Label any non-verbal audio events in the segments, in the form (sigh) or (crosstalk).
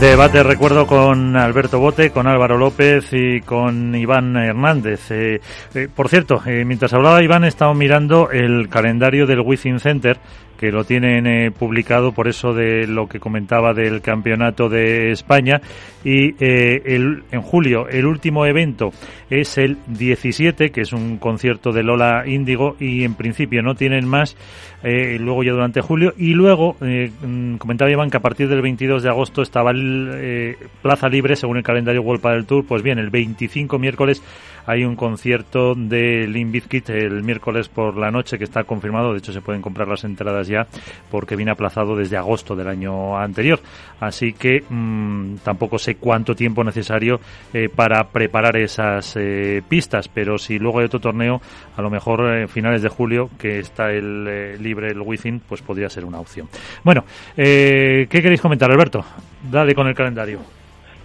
Debate, recuerdo, con Alberto Bote, con Álvaro López y con Iván Hernández. Eh, eh, por cierto, eh, mientras hablaba Iván, he estado mirando el calendario del Within Center que lo tienen eh, publicado por eso de lo que comentaba del campeonato de España. Y eh, el, en julio el último evento es el 17 que es un concierto de Lola Índigo y en principio no tienen más eh, luego ya durante julio. Y luego mm, comentaba Iván que a partir del 22 de agosto estaba el, plaza libre según el calendario World del Tour pues bien el 25 miércoles hay un concierto de Limp Bizkit el miércoles por la noche que está confirmado de hecho se pueden comprar las entradas ya porque viene aplazado desde agosto del año anterior. Así que mmm, tampoco sé cuánto tiempo necesario eh, para preparar esas eh, pistas, pero si luego hay otro torneo, a lo mejor eh, finales de julio, que está el eh, libre el Within, pues podría ser una opción. Bueno, ¿qué queréis comentar, Alberto? Dale con el calendario.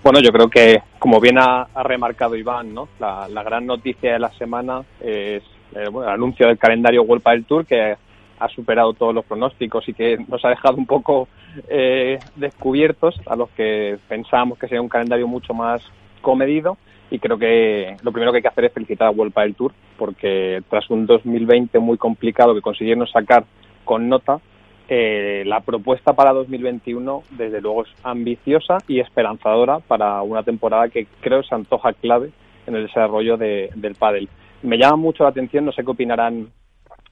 Bueno, yo creo que, como bien ha, remarcado Iván, ¿no? la, gran noticia de la semana es bueno, el anuncio del calendario World del Tour, que ha superado todos los pronósticos y que nos ha dejado un poco eh, descubiertos a los que pensábamos que sería un calendario mucho más comedido y creo que lo primero que hay que hacer es felicitar a World del Tour porque tras un 2020 muy complicado que consiguieron sacar con nota eh, la propuesta para 2021 desde luego es ambiciosa y esperanzadora para una temporada que creo se antoja clave en el desarrollo de, del pádel. Me llama mucho la atención, no sé qué opinarán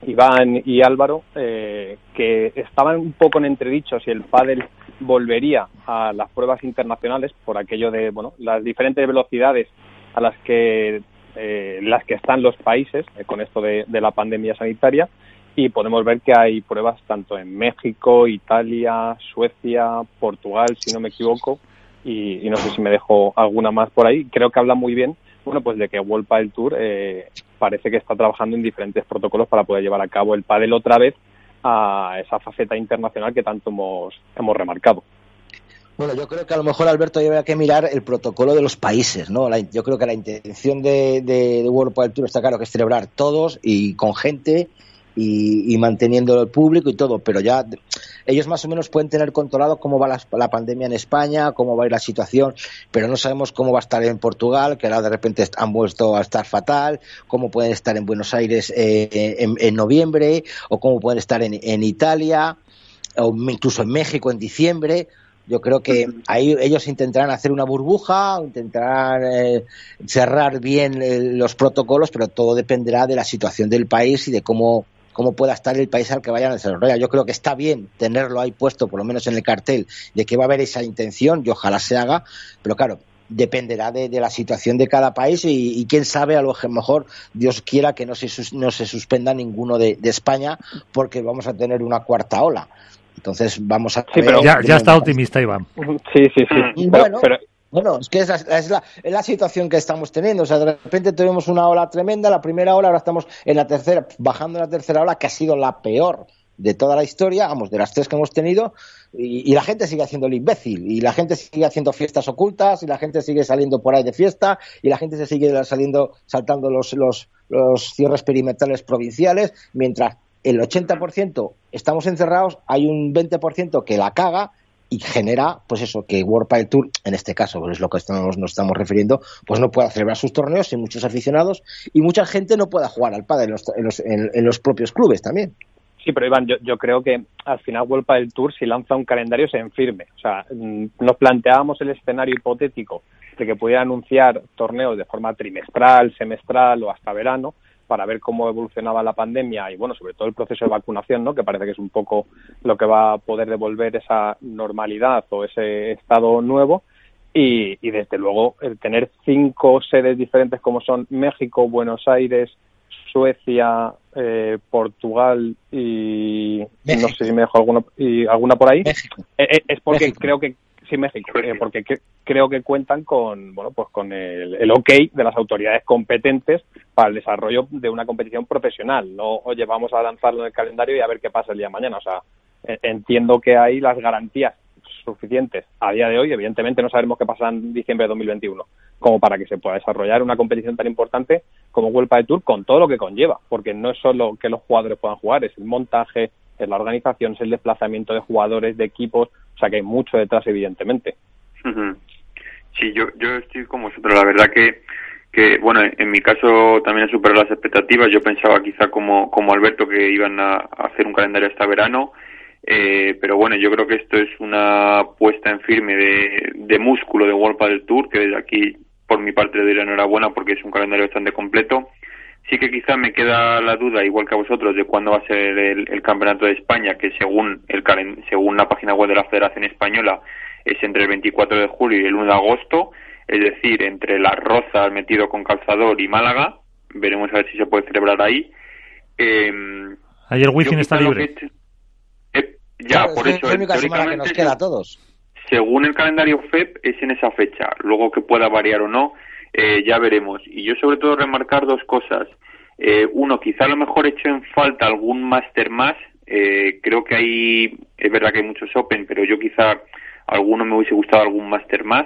Iván y Álvaro, eh, que estaban un poco en entredicho si el pádel volvería a las pruebas internacionales por aquello de bueno las diferentes velocidades a las que eh, las que están los países eh, con esto de, de, la pandemia sanitaria y podemos ver que hay pruebas tanto en México, Italia, Suecia, Portugal, si no me equivoco, y, y no sé si me dejo alguna más por ahí. Creo que habla muy bien bueno, pues de que World Padel Tour eh, parece que está trabajando en diferentes protocolos para poder llevar a cabo el pádel otra vez a esa faceta internacional que tanto hemos, hemos remarcado. Bueno, yo creo que a lo mejor, Alberto, habría que mirar el protocolo de los países, ¿no? La, yo creo que la intención de, de, de World Padel Tour está claro que es celebrar todos y con gente y, y, manteniendo el público y todo, pero ya ellos más o menos pueden tener controlado cómo va la, la, pandemia en España, cómo va a ir la situación, pero no sabemos cómo va a estar en Portugal, que ahora de repente han vuelto a estar fatal, cómo pueden estar en Buenos Aires eh, en, en, noviembre, o cómo pueden estar en, en Italia, o incluso en México en diciembre. Yo creo que ahí ellos intentarán hacer una burbuja, intentarán eh, cerrar bien eh, los protocolos, pero todo dependerá de la situación del país y de cómo cómo pueda estar el país al que vayan a desarrollar. Yo creo que está bien tenerlo ahí puesto, por lo menos en el cartel, de que va a haber esa intención y ojalá se haga, pero claro, dependerá de, de la situación de cada país y, y, quién sabe, a lo mejor Dios quiera que no se, no se suspenda ninguno de, de España porque vamos a tener una cuarta ola. Entonces vamos a... Sí, pero ya, ya está optimista Iván. Sí, sí, sí. Bueno, pero, pero bueno, es que es la, es, la, situación que estamos teniendo. O sea, de repente tuvimos una ola tremenda, la primera ola, ahora estamos en la tercera, bajando en la tercera ola, que ha sido la peor de toda la historia, vamos, de las tres que hemos tenido, y, y, la gente sigue haciendo el imbécil, y la gente sigue haciendo fiestas ocultas, y la gente sigue saliendo por ahí de fiesta, y la gente se sigue saliendo, saltando los, los, los cierres perimetrales provinciales, mientras el 80% estamos encerrados, hay un 20% que la caga, y genera, pues eso, que World Padel Tour, en este caso, es lo que estamos, nos estamos refiriendo, pues no pueda celebrar sus torneos sin muchos aficionados y mucha gente no pueda jugar al pádel en los, en los, en, los propios clubes también. Sí, pero Iván, yo, yo, creo que al final World Padel Tour, si lanza un calendario, se enfirme. O sea, nos planteábamos el escenario hipotético de que pudiera anunciar torneos de forma trimestral, semestral o hasta verano, para ver cómo evolucionaba la pandemia y, bueno, sobre todo el proceso de vacunación, ¿no? Que parece que es un poco lo que va a poder devolver esa normalidad o ese estado nuevo. Y, y desde luego, el tener cinco sedes diferentes como son México, Buenos Aires, Suecia, eh, Portugal y México. no sé si me dejo alguna, y alguna por ahí, eh, es porque México. creo que Sí, México, eh, porque creo que cuentan con, bueno, pues con el, el, OK de las autoridades competentes para el desarrollo de una competición profesional. No, oye, vamos a lanzarlo en el calendario y a ver qué pasa el día de mañana. O sea, entiendo que hay las garantías suficientes a día de hoy. Evidentemente no sabemos qué pasará en diciembre de 2021, como para que se pueda desarrollar una competición tan importante como Vuelta de Tour con todo lo que conlleva, porque no es solo que los jugadores puedan jugar, es el montaje, es la organización, es el desplazamiento de jugadores, de equipos, o sea que hay mucho detrás, evidentemente. Sí, yo, yo estoy como vosotros, la verdad que que bueno en mi caso también he superado las expectativas yo pensaba quizá como como Alberto que iban a hacer un calendario hasta verano eh, pero bueno, yo creo que esto es una puesta en firme de, de músculo de World del Tour, que desde aquí, por mi parte, le doy la enhorabuena porque es un calendario bastante completo. Sí que quizá me queda la duda, igual que a vosotros, de cuándo va a ser el, Campeonato de España, que según, el, según la página web de la Federación Española es entre el 24 de julio y el 1 de agosto, es decir, entre Las Rozas, metido con Calzador y Málaga. Veremos a ver si se puede celebrar ahí. Eh, Ayer Wizzing está libre. Ya, por eso. que nos queda a todos. Según el calendario FEP, es en esa fecha. Luego que pueda variar o no, eh, ya veremos. Y yo, sobre todo, remarcar dos cosas. Eh, uno, quizá a lo mejor he hecho en falta algún máster más. Eh, creo que hay, es verdad que hay muchos Open, pero yo quizá alguno me hubiese gustado algún máster más.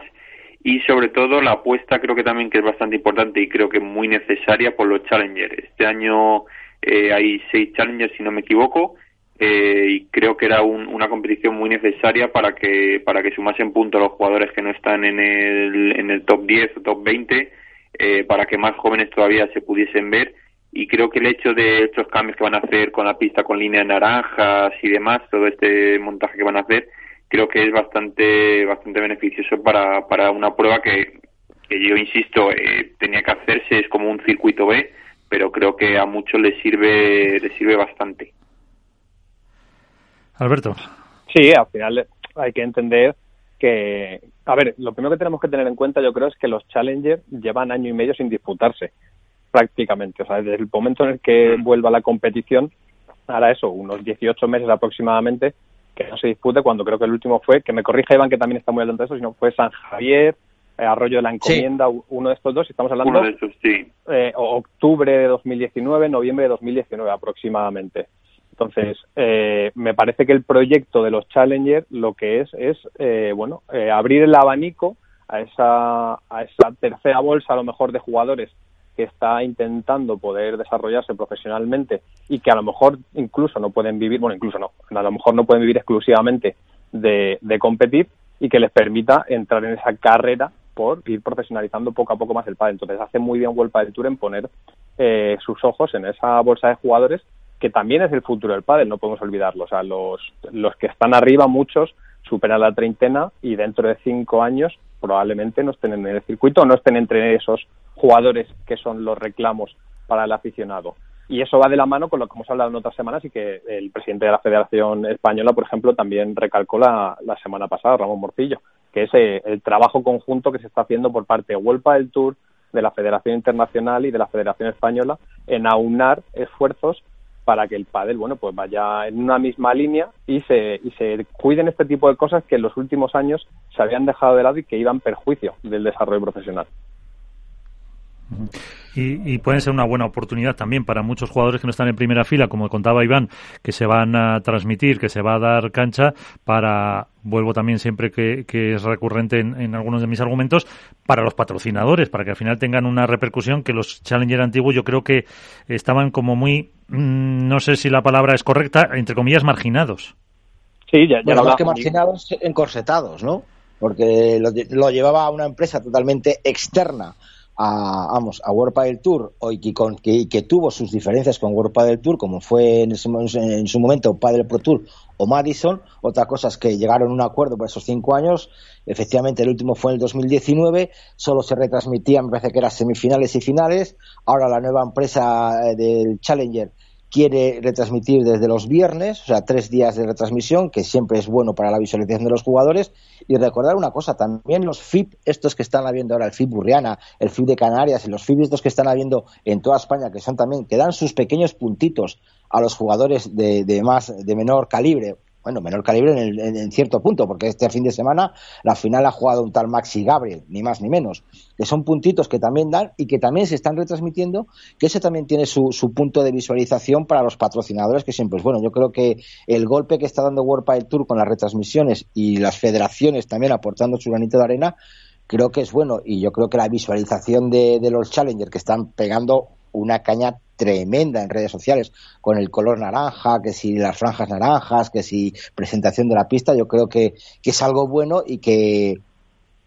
Y sobre todo la apuesta creo que también que es bastante importante y creo que muy necesaria por los Challengers. Este año hay seis Challengers, si no me equivoco, eh, y creo que era una competición muy necesaria para que para que sumasen puntos los jugadores que no están en el, en el top 10 o top 20 eh, para que más jóvenes todavía se pudiesen ver. Y creo que el hecho de estos cambios que van a hacer con la pista con líneas naranjas y demás todo este montaje que van a hacer creo que es bastante bastante beneficioso para, para una prueba que, que yo insisto eh, tenía que hacerse es como un circuito B pero creo que a muchos les sirve les sirve bastante Alberto. Sí, al final hay que entender que, a ver, lo primero que tenemos que tener en cuenta yo creo es que los Challengers llevan año y medio sin disputarse, prácticamente. O sea, desde el momento en el que vuelva la competición, ahora eso, unos 18 meses aproximadamente, que no se dispute, cuando creo que el último fue, que me corrija Iván, que también está muy adelante de eso, sino fue San Javier, eh, Arroyo de la Encomienda, uno de estos dos, y estamos hablando de sí. eh, octubre de 2019, noviembre de 2019 aproximadamente. Entonces, eh, me parece que el proyecto de los Challengers lo que es es, eh, bueno, eh, abrir el abanico a esa, esa tercera bolsa, a lo mejor, de jugadores que está intentando poder desarrollarse profesionalmente y que a lo mejor incluso no pueden vivir, bueno, incluso no, a lo mejor no pueden vivir exclusivamente de, de competir y que les permita entrar en esa carrera por ir profesionalizando poco a poco más el pádel. Entonces hace muy bien World del Tour en poner sus ojos en esa bolsa de jugadores que también es el futuro del pádel, no podemos olvidarlo. O sea, los, los que están arriba, muchos, superan la treintena y dentro de cinco años probablemente no estén en el circuito, no estén entre esos jugadores que son los reclamos para el aficionado. Y eso va de la mano con lo que hemos hablado en otras semanas y que el presidente de la Federación Española, por ejemplo, también recalcó la, la semana pasada, Ramón Morcillo, que es eh, el trabajo conjunto que se está haciendo por parte de Huelpa del Tour, de la Federación Internacional y de la Federación Española en aunar esfuerzos para que el pádel, bueno, pues vaya en una misma línea y se, y se cuiden este tipo de cosas que en los últimos años se habían dejado de lado y que iban perjuicio del desarrollo profesional. Y, y, pueden ser una buena oportunidad también para muchos jugadores que no están en primera fila, como contaba Iván, que se van a transmitir, que se va a dar cancha para, vuelvo también siempre que, es recurrente en, algunos de mis argumentos, para los patrocinadores, para que al final tengan una repercusión que los Challenger antiguos yo creo que estaban como muy, mm, no sé si la palabra es correcta, entre comillas, marginados. Sí, ya, ya bueno, que marginados encorsetados, ¿no? Porque lo, lo llevaba una empresa totalmente externa a, vamos, a World Padel Tour y que, que, tuvo sus diferencias con World Padel Tour, como fue en, su momento Padel Pro Tour o Madison. Otra cosa es que llegaron a un acuerdo por esos cinco años. Efectivamente, el último fue en el 2019. Solo se retransmitían, parece que eran semifinales y finales. Ahora la nueva empresa eh, del Challenger quiere retransmitir desde los viernes, o sea, tres días de retransmisión, que siempre es bueno para la visualización de los jugadores. Y recordar una cosa, también los FIP, estos que están habiendo ahora, el FIP Burriana, el FIP de Canarias y los FIP estos que están habiendo en toda España, que son también, que dan sus pequeños puntitos a los jugadores de, de más, de menor calibre bueno, menor calibre en, en, cierto punto, porque este fin de semana la final ha jugado un tal Maxi Gabriel, ni más ni menos, que son puntitos que también dan y que también se están retransmitiendo, que ese también tiene su, su punto de visualización para los patrocinadores, que siempre es bueno. Yo creo que el golpe que está dando World Pile Tour con las retransmisiones y las federaciones también aportando su granito de arena, creo que es bueno y yo creo que la visualización de, de los Challengers que están pegando una caña tremenda en redes sociales con el color naranja, que si las franjas naranjas, que si presentación de la pista, yo creo que, es algo bueno y que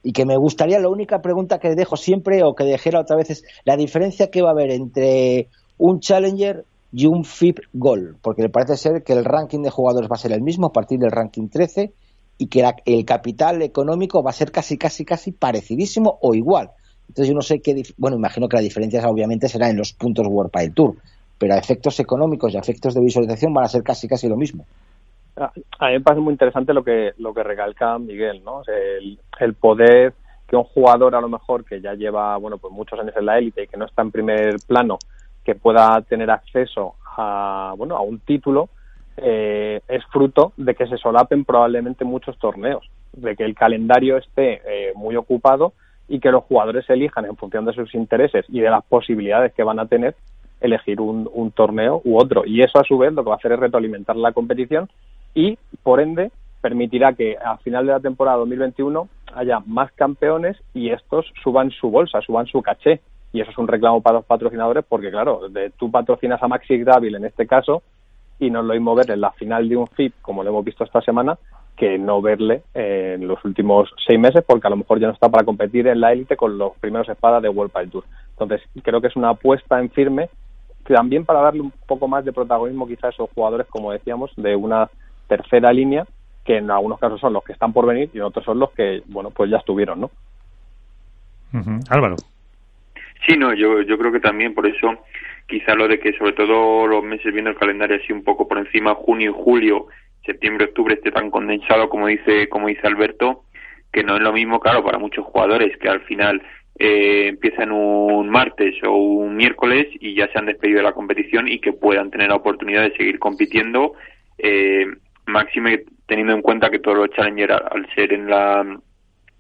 y que me gustaría, la única pregunta que dejo siempre o que dejera otra vez es la diferencia que va a haber entre un Challenger y un FIP Gold, porque me parece ser que el ranking de jugadores va a ser el mismo a partir del ranking 13 y que el capital económico va a ser casi, casi, casi parecidísimo o igual. Entonces yo no sé qué, bueno, imagino que la diferencia obviamente será en los puntos World Pile Tour, pero a efectos económicos y a efectos de visualización van a ser casi casi lo mismo. A mí me parece muy interesante lo que lo que recalca Miguel, ¿no? el, el poder que un jugador a lo mejor que ya lleva bueno pues muchos años en la élite y que no está en primer plano que pueda tener acceso a bueno a un título eh, es fruto de que se solapen probablemente muchos torneos de que el calendario esté eh, muy ocupado y que los jugadores elijan en función de sus intereses y de las posibilidades que van a tener elegir un, torneo u otro. Y eso a su vez lo que va a hacer es retroalimentar la competición y por ende permitirá que a final de la temporada 2021 haya más campeones y estos suban su bolsa, suban su caché. Y eso es un reclamo para los patrocinadores porque, claro, de, tú patrocinas a Maxi Gravel en este caso y no lo mismo ver en la final de un FIP, como lo hemos visto esta semana, que no verle en los últimos seis meses porque a lo mejor ya no está para competir en la élite con los primeros espadas de World Pile Tour. Entonces creo que es una apuesta en firme también para darle un poco más de protagonismo quizás a esos jugadores, como decíamos, de una tercera línea que en algunos casos son los que están por venir y en otros son los que, bueno, pues ya estuvieron, ¿no? Álvaro. Sí, no, yo, yo creo que también por eso quizá lo de que sobre todo los meses viendo el calendario así un poco por encima, junio y julio, septiembre, octubre esté tan condensado como dice, como dice Alberto, que no es lo mismo, claro, para muchos jugadores que al final eh, empiezan un martes o un miércoles y ya se han despedido de la competición y que puedan tener la oportunidad de seguir compitiendo, eh, máxime teniendo en cuenta que todos los challengers al ser en la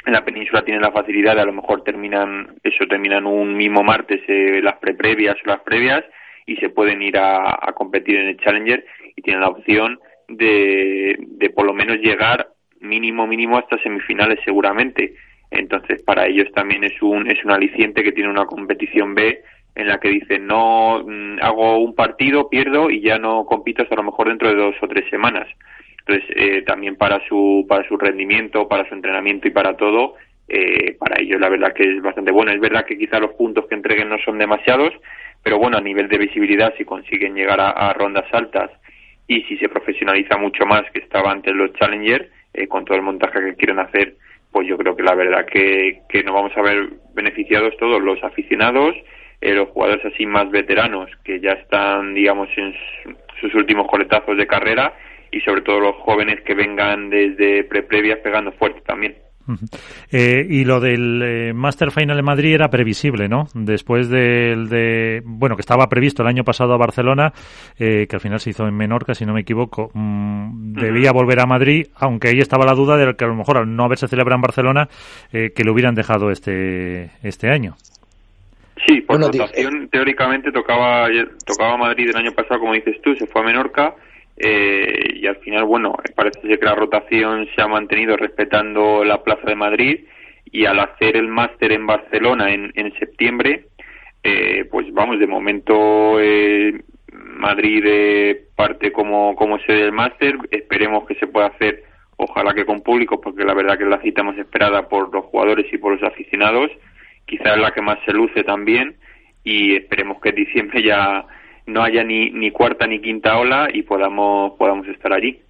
en la península tienen la facilidad de a lo mejor terminan eso terminan un mismo martes eh, las pre-previas o las previas y se pueden ir a, a competir en el challenger y tienen la opción de, de por lo menos llegar mínimo mínimo hasta semifinales seguramente. Entonces para ellos también es un es un aliciente que tiene una competición B en la que dicen no mm, hago un partido pierdo y ya no compito hasta a lo mejor dentro de dos o tres semanas entonces eh, también para su para su rendimiento para su entrenamiento y para todo eh, para ellos la verdad que es bastante bueno. Es verdad que quizá los puntos que entreguen no son demasiados pero bueno a nivel de visibilidad si consiguen llegar a rondas altas y si se profesionaliza mucho más que estaba antes los Challenger, eh, con todo el montaje que quieren hacer, pues yo creo que la verdad que, que nos vamos a ver beneficiados todos los aficionados, eh, los jugadores así más veteranos que ya están, digamos, en sus últimos coletazos de carrera y sobre todo los jóvenes que vengan desde pre-previas pegando fuerte también. Eh, y lo del eh, Master Final en Madrid era previsible, ¿no? Después del de, bueno, que estaba previsto el año pasado a Barcelona, eh, que al final se hizo en Menorca, si no me equivoco, mm, debía volver a Madrid, aunque ahí estaba la duda de que a lo mejor al no haberse celebrado en Barcelona, que lo hubieran dejado este, este año. Sí, por rotación, teóricamente tocaba, tocaba Madrid el año pasado, como dices tú, se fue a Menorca, eh, y al final, bueno, parece ser que la rotación se ha mantenido respetando la Plaza de Madrid y al hacer el máster en Barcelona en, en septiembre, eh, pues vamos, de momento eh, Madrid eh, parte como, como sede del máster, esperemos que se pueda hacer, ojalá que con público, porque la verdad que es la cita más esperada por los jugadores y por los aficionados, quizás la que más se luce también y esperemos que en diciembre ya no haya ni, ni cuarta ni quinta ola y podamos, podamos estar allí.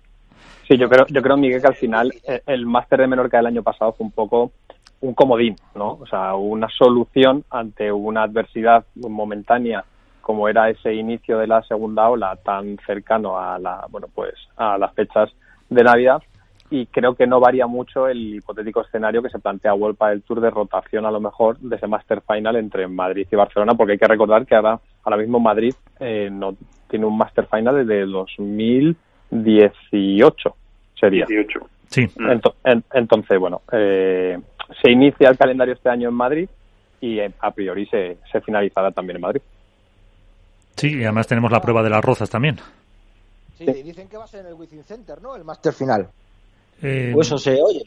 Sí, yo creo, yo creo, Miguel, que al final eh, el máster de Menorca del año pasado fue un poco un comodín, ¿no? O sea, una solución ante una adversidad momentánea como era ese inicio de la segunda ola tan cercano a la, bueno, pues a las fechas de Navidad y creo que no varía mucho el hipotético escenario que se plantea World del Tour de rotación a lo mejor de ese Master Final entre Madrid y Barcelona, porque hay que recordar que ahora, ahora mismo Madrid eh, no tiene un Master Final desde 2018. sería. 18. Sí. Mm. Ento- en- entonces, bueno, eh, se inicia el calendario este año en Madrid y eh, a priori se, se finalizará también en Madrid. Sí, y además tenemos la prueba de las rozas también. Sí, dicen que va a ser en el Wizzing Center, ¿no? El máster final. Eh, O eso se oye.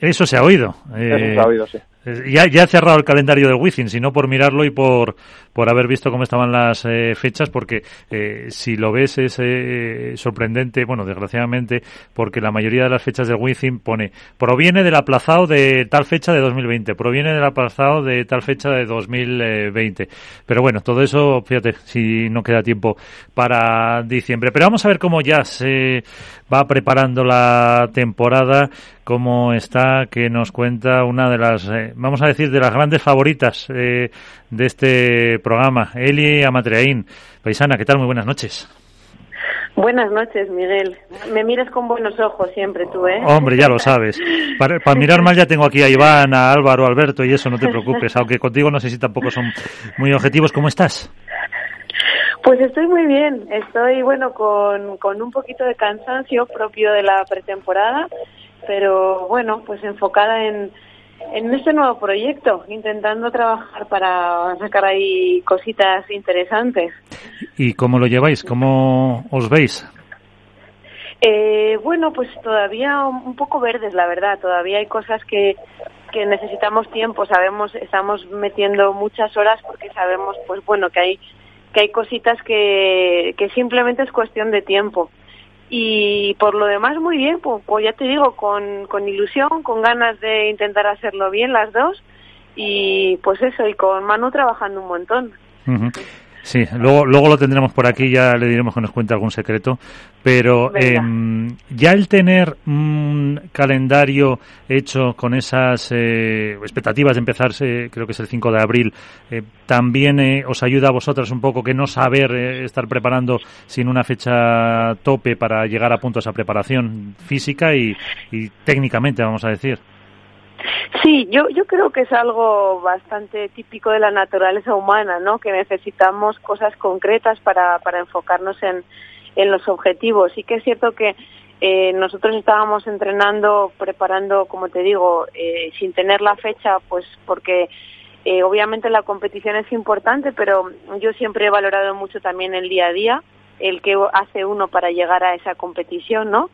eso se ha oído. Eh, Eso se ha oído, sí. Ya, ya he cerrado el calendario del Wizzing, sino por mirarlo y por, por haber visto cómo estaban las eh, fechas, porque eh, si lo ves es eh, sorprendente, bueno, desgraciadamente, porque la mayoría de las fechas del Wizzing pone, proviene del aplazado de tal fecha de 2020, proviene del aplazado de tal fecha de 2020. Pero bueno, todo eso, fíjate, si no queda tiempo para diciembre. Pero vamos a ver cómo ya se va preparando la temporada, cómo está, que nos cuenta una de las, eh, vamos a decir, de las grandes favoritas eh, de este programa, Eli Amatreaín. Paisana, ¿qué tal? Muy buenas noches. Buenas noches, Miguel. Me miras con buenos ojos siempre tú, ¿eh? Hombre, ya lo sabes. Para, para mirar mal ya tengo aquí a Iván, a Álvaro, a Alberto y eso, no te preocupes. Aunque contigo no sé si tampoco son muy objetivos. ¿Cómo estás? Pues estoy muy bien. Estoy, bueno, con, con un poquito de cansancio propio de la pretemporada, pero bueno, pues enfocada en, en este nuevo proyecto, intentando trabajar para sacar ahí cositas interesantes. ¿Y cómo lo lleváis? ¿Cómo os veis? Eh, bueno, pues todavía un poco verdes, la verdad. Todavía hay cosas que, que necesitamos tiempo. Sabemos, estamos metiendo muchas horas porque sabemos, pues bueno, que hay que hay cositas que, que simplemente es cuestión de tiempo. Y por lo demás, muy bien, pues, pues ya te digo, con, con ilusión, con ganas de intentar hacerlo bien las dos. Y pues eso, y con Manu trabajando un montón. Sí, luego, luego lo tendremos por aquí, ya le diremos que nos cuente algún secreto. Pero em, ya el tener un calendario hecho con esas eh, expectativas de empezarse, creo que es el 5 de abril, eh, también eh, os ayuda a vosotras un poco que no saber eh, estar preparando sin una fecha tope para llegar a punto a esa preparación física y, y técnicamente, vamos a decir. Sí, yo, yo creo que es algo bastante típico de la naturaleza humana, ¿no? Que necesitamos cosas concretas para, para enfocarnos en, en los objetivos. Sí que es cierto que eh, nosotros estábamos entrenando, preparando, como te digo, eh, sin tener la fecha, pues porque eh, obviamente la competición es importante, pero yo siempre he valorado mucho también el día a día, el que hace uno para llegar a esa competición, ¿no?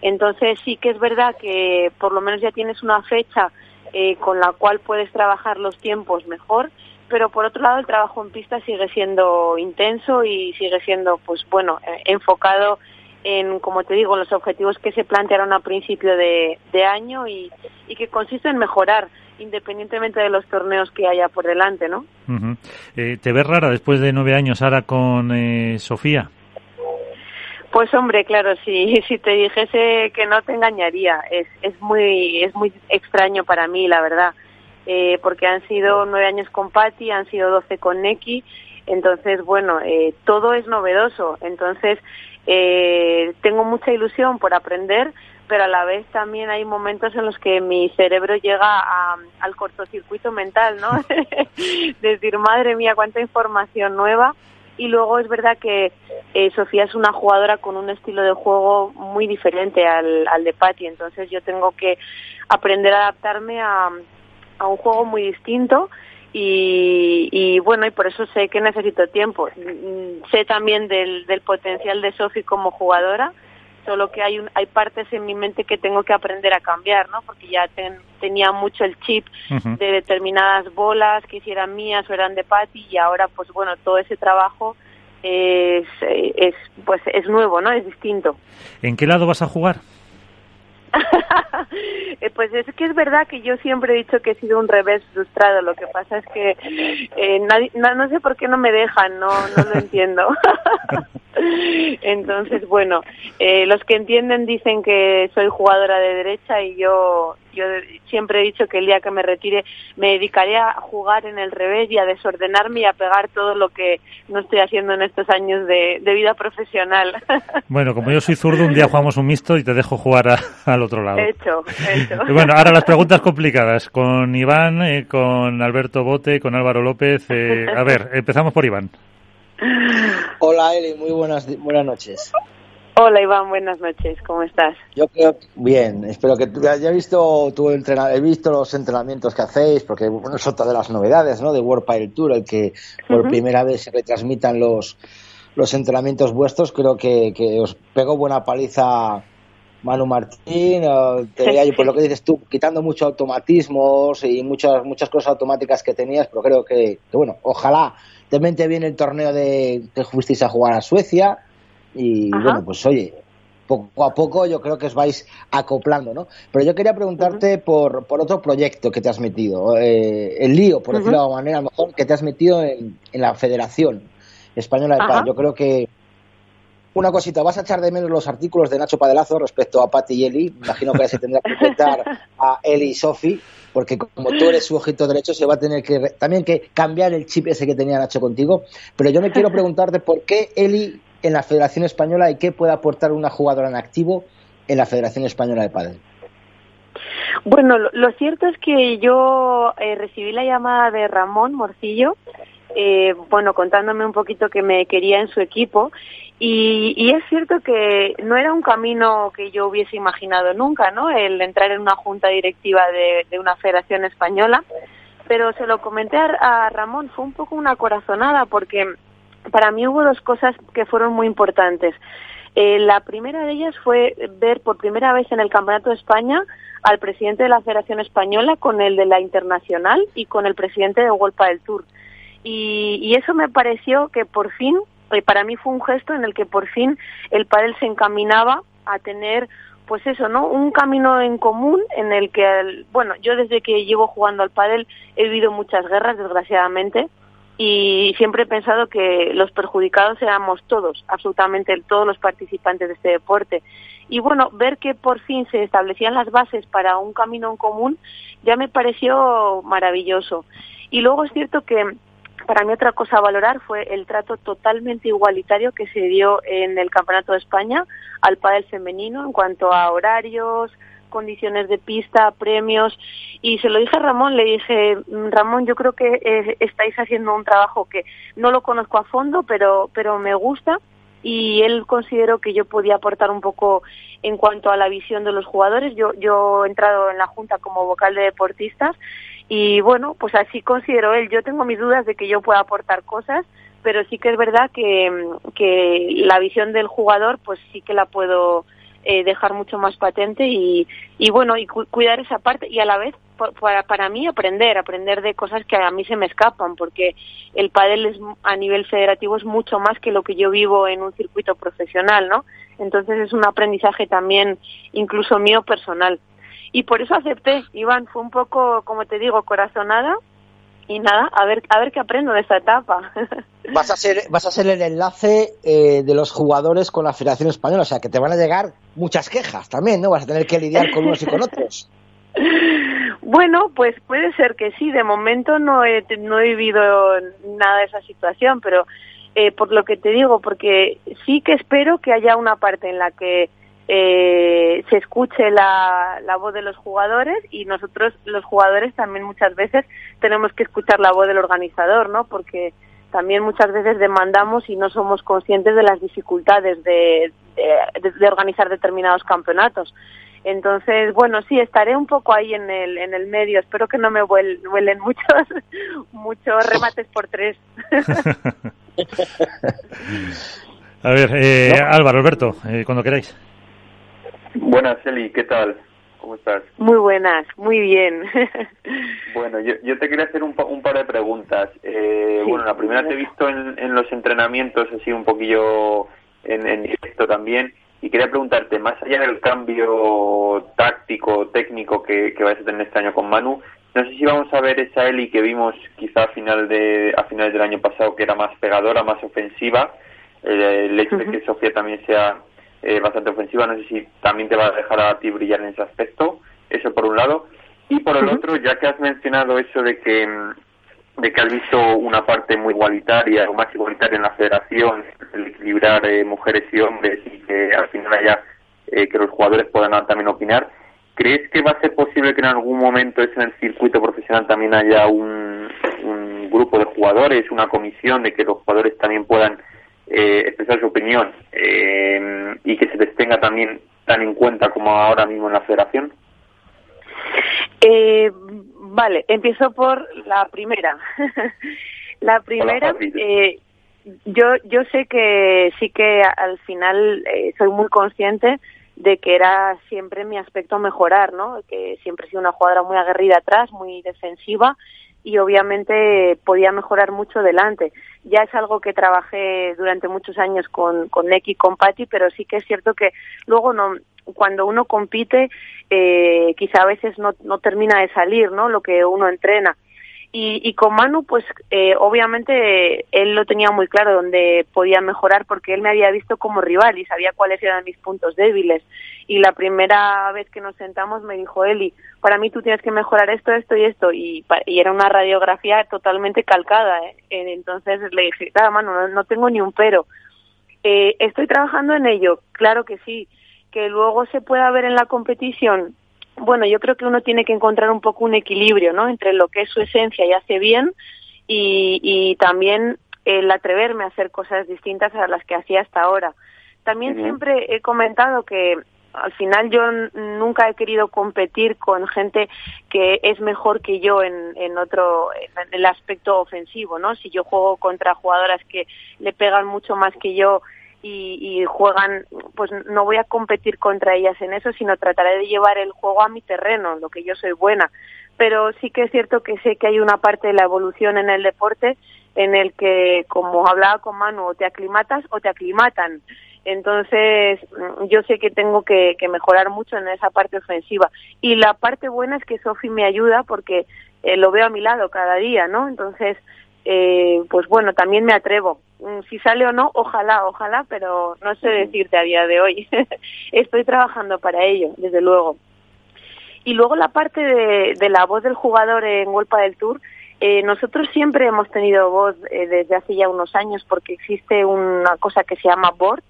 Entonces sí que es verdad que por lo menos ya tienes una fecha eh, con la cual puedes trabajar los tiempos mejor, pero por otro lado el trabajo en pista sigue siendo intenso y sigue siendo, pues bueno, eh, enfocado en, como te digo, los objetivos que se plantearon a principio de, año y, y que consiste en mejorar independientemente de los torneos que haya por delante, ¿no? Eh, ¿Te ves rara después de nueve años ahora con eh, Sofía? Pues hombre, claro, si, (laughs) si te dijese que no te engañaría, es, es muy es muy extraño para mí, la verdad, eh, porque han sido nueve años con Patty, han sido doce con Neki, entonces bueno, eh, todo es novedoso, entonces eh, tengo mucha ilusión por aprender, pero a la vez también hay momentos en los que mi cerebro llega al cortocircuito mental, ¿no? (laughs) Decir, madre mía, cuánta información nueva. Y luego es verdad que eh, Sofía es una jugadora con un estilo de juego muy diferente al, al de Patty, entonces yo tengo que aprender a adaptarme a, a un juego muy distinto. Y, y bueno, y por eso sé que necesito tiempo. Mm, Sé también del, del potencial de Sofía como jugadora, solo que hay un, hay partes en mi mente que tengo que aprender a cambiar, ¿no? Porque ya ten- tenía mucho el chip de determinadas bolas que hicieran mías o eran de Patty y ahora pues bueno todo ese trabajo es, eh, es pues es nuevo no es distinto ¿En qué lado vas a jugar? (laughs) Eh, pues es que es verdad que yo siempre he dicho que he sido un revés frustrado lo que pasa es que eh, no, no sé por qué no me dejan no no lo entiendo. (laughs) Entonces bueno eh, los que entienden dicen que soy jugadora de derecha y yo yo siempre he dicho que el día que me retire me dedicaré a jugar en el revés y a desordenarme y a pegar todo lo que no estoy haciendo en estos años de, de vida profesional. (laughs) Bueno, como yo soy zurdo, un día jugamos un mixto y te dejo jugar a- al otro lado. hecho, hecho. Y bueno, ahora las preguntas complicadas. Con Iván, eh, con Alberto Bote, con Álvaro López. eh, a ver, empezamos por Iván. Hola Eli, muy buenas, buenas noches. Hola Iván, buenas noches, ¿cómo estás? Yo creo bien, espero que ya he visto tu he visto los entrenamientos que hacéis, porque bueno, es otra de las novedades, ¿no? De World Pile Tour, el que por primera vez se retransmitan los los entrenamientos vuestros, creo que, que os pegó buena paliza Manu Martín, te veía yo por lo que dices tú, quitando muchos automatismos y muchas muchas cosas automáticas que tenías, pero creo que, que bueno, ojalá te mente bien el torneo de que fuisteis a jugar a Suecia y bueno, pues oye, poco a poco yo creo que os vais acoplando, ¿no? Pero yo quería preguntarte por, por otro proyecto que te has metido, eh, el lío, por decirlo de alguna manera, mejor, que te has metido en, la Federación Española de Paz. Yo creo que una cosita, vas a echar de menos los artículos de Nacho Padelazo respecto a Patti y Eli. Imagino que se tendrá que enfrentar a Eli y Sofi, porque como tú eres su ojito derecho, se va a tener que también que cambiar el chip ese que tenía Nacho contigo. Pero yo me quiero preguntarte por qué Eli en la Federación Española y qué puede aportar una jugadora en activo en la Federación Española de Padel. Bueno, lo, cierto es que yo eh, recibí la llamada de Ramón Morcillo, eh, bueno, contándome un poquito que me quería en su equipo y, es cierto que no era un camino que yo hubiese imaginado nunca, ¿no? El entrar en una junta directiva de, una federación española, pero se lo comenté a Ramón, fue un poco una corazonada porque para mí hubo dos cosas que fueron muy importantes. Eh, la primera de ellas fue ver por primera vez en el Campeonato de España al presidente de la Federación Española con el de la Internacional y con el presidente de Golpa del Tour. Y, eso me pareció que por fin, eh, para mí fue un gesto en el que por fin el pádel se encaminaba a tener pues eso, ¿no? Un camino en común en el que, bueno, yo desde que llevo jugando al pádel he vivido muchas guerras, desgraciadamente, y siempre he pensado que los perjudicados éramos todos, absolutamente todos los participantes de este deporte. Y bueno, ver que por fin se establecían las bases para un camino en común ya me pareció maravilloso. Y luego es cierto que para mí otra cosa a valorar fue el trato totalmente igualitario que se dio en el Campeonato de España al pádel femenino en cuanto a horarios, condiciones de pista, premios. Y se lo dije a Ramón, le dije, mm, Ramón, yo creo que eh, estáis haciendo un trabajo que no lo conozco a fondo, pero, pero me gusta. Y él consideró que yo podía aportar un poco en cuanto a la visión de los jugadores. Yo, yo he entrado en la Junta como vocal de deportistas y bueno, pues así considero él. Yo tengo mis dudas de que yo pueda aportar cosas, pero sí que es verdad que, que la visión del jugador pues sí que la puedo eh, dejar mucho más patente y, y bueno, y cuidar esa parte y a la vez para, para mí aprender, aprender de cosas que a mí se me escapan, porque el pádel es, a nivel federativo es mucho más que lo que yo vivo en un circuito profesional, ¿no? Entonces es un aprendizaje también incluso mío personal. Y por eso acepté, Iván, fue un poco, como te digo, corazonada, y nada, a ver, a ver qué aprendo de esta etapa. (laughs) Vas a ser, vas a ser el enlace eh, de los jugadores con la Federación Española, o sea que te van a llegar muchas quejas también, ¿no? Vas a tener que lidiar con unos y con otros. Bueno, pues puede ser que sí. De momento no he, no he vivido nada de esa situación, pero eh, por lo que te digo, porque sí que espero que haya una parte en la que eh, se escuche la, la, voz de los jugadores y nosotros los jugadores también muchas veces tenemos que escuchar la voz del organizador, ¿no? Porque también muchas veces demandamos y no somos conscientes de las dificultades de, de, organizar determinados campeonatos. Entonces, bueno, sí, estaré un poco ahí en el, en el medio. Espero que no me vuelen muchos, (laughs) muchos remates por tres. (laughs) A ver, eh, Álvaro, Alberto, eh, cuando queráis. Buenas, Eli, ¿qué tal? ¿Cómo estás? Muy buenas, muy bien. (laughs) bueno, yo, yo te quería hacer un, un par de preguntas. Eh, bueno, la primera te he visto en, en, los entrenamientos, así un poquillo en, en directo también, y quería preguntarte, más allá del cambio táctico, técnico que, que vais a tener este año con Manu, no sé si vamos a ver esa Eli que vimos quizá a final de a finales del año pasado, que era más pegadora, más ofensiva. Eh, el hecho de que Sofía también sea eh, bastante ofensiva. No sé si también te va a dejar a ti brillar en ese aspecto. Eso por un lado. Y por el otro, ya que has mencionado eso de que de que has visto una parte muy igualitaria o más igualitaria en la federación, el equilibrar eh, mujeres y hombres y que al final haya eh, que los jugadores puedan también opinar. ¿Crees que va a ser posible que en algún momento en el circuito profesional también haya un, un grupo de jugadores, una comisión de que los jugadores también puedan eh, expresar su opinión eh, y que se les tenga también tan en cuenta como ahora mismo en la federación? Eh, vale, empiezo por la primera. (laughs) la primera, eh, yo, yo sé que sí que al final eh, soy muy consciente de que era siempre mi aspecto mejorar, ¿no? Que siempre he sido una jugadora muy aguerrida atrás, muy defensiva y obviamente podía mejorar mucho delante. Ya es algo que trabajé durante muchos años con, con Neki y con Patti, pero sí que es cierto que luego no, cuando uno compite, eh, quizá a veces no, no termina de salir, ¿no? Lo que uno entrena. Y, y con Manu, pues eh, obviamente él lo tenía muy claro donde podía mejorar porque él me había visto como rival y sabía cuáles eran mis puntos débiles. Y la primera vez que nos sentamos me dijo, Eli, para mí tú tienes que mejorar esto, esto y esto. Y, y era una radiografía totalmente calcada. ¿eh? Entonces le dije, claro, Manu, no, no tengo ni un pero. Eh, ¿Estoy trabajando en ello? Claro que sí. Que luego se pueda ver en la competición bueno, yo creo que uno tiene que encontrar un poco un equilibrio, ¿no? Entre lo que es su esencia y hace bien y, y también el atreverme a hacer cosas distintas a las que hacía hasta ahora. También siempre he comentado que al final yo nunca he querido competir con gente que es mejor que yo en, en otro en el aspecto ofensivo, ¿no? Si yo juego contra jugadoras que le pegan mucho más que yo y, y, juegan, pues no voy a competir contra ellas en eso, sino trataré de llevar el juego a mi terreno, lo que yo soy buena. Pero sí que es cierto que sé que hay una parte de la evolución en el deporte en el que, como hablaba con Manu, o te aclimatas o te aclimatan. Entonces, yo sé que tengo que, que mejorar mucho en esa parte ofensiva. Y la parte buena es que Sofi me ayuda porque eh, lo veo a mi lado cada día, ¿no? Entonces, eh, pues bueno, también me atrevo. Mm, si sale o no, ojalá, ojalá, pero no sé decirte a día de hoy. (laughs) Estoy trabajando para ello, desde luego. Y luego la parte de, de la voz del jugador en Golpa del Tour, eh, nosotros siempre hemos tenido voz eh, desde hace ya unos años porque existe una cosa que se llama board,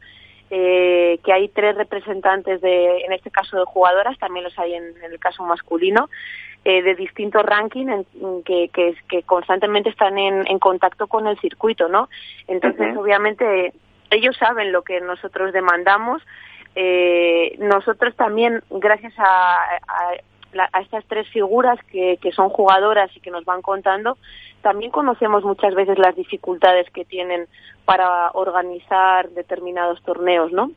eh, que hay tres representantes de, en este caso de jugadoras, también los hay en, en el caso masculino, eh, de distintos rankings que, que, que, constantemente están en, en, contacto con el circuito, ¿no? Entonces, uh -huh. obviamente, ellos saben lo que nosotros demandamos. Eh, nosotros también, gracias a, a, a estas tres figuras que, que son jugadoras y que nos van contando, también conocemos muchas veces las dificultades que tienen para organizar determinados torneos, ¿no?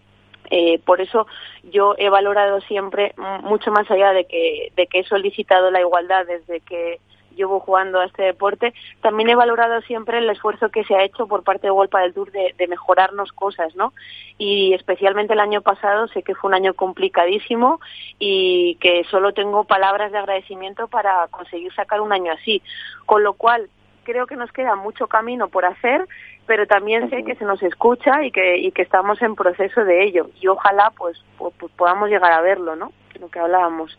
Eh, por eso yo he valorado siempre mucho más allá de que, de que he solicitado la igualdad desde que llevo jugando a este deporte, también he valorado siempre el esfuerzo que se ha hecho por parte de Golpa del Tour de, de, mejorarnos cosas, ¿no? Y especialmente el año pasado sé que fue un año complicadísimo y que solo tengo palabras de agradecimiento para conseguir sacar un año así. Con lo cual, creo que nos queda mucho camino por hacer, pero también sé que se nos escucha y que, y que estamos en proceso de ello. Y ojalá pues, pues, pues podamos llegar a verlo, ¿no? Lo que hablábamos.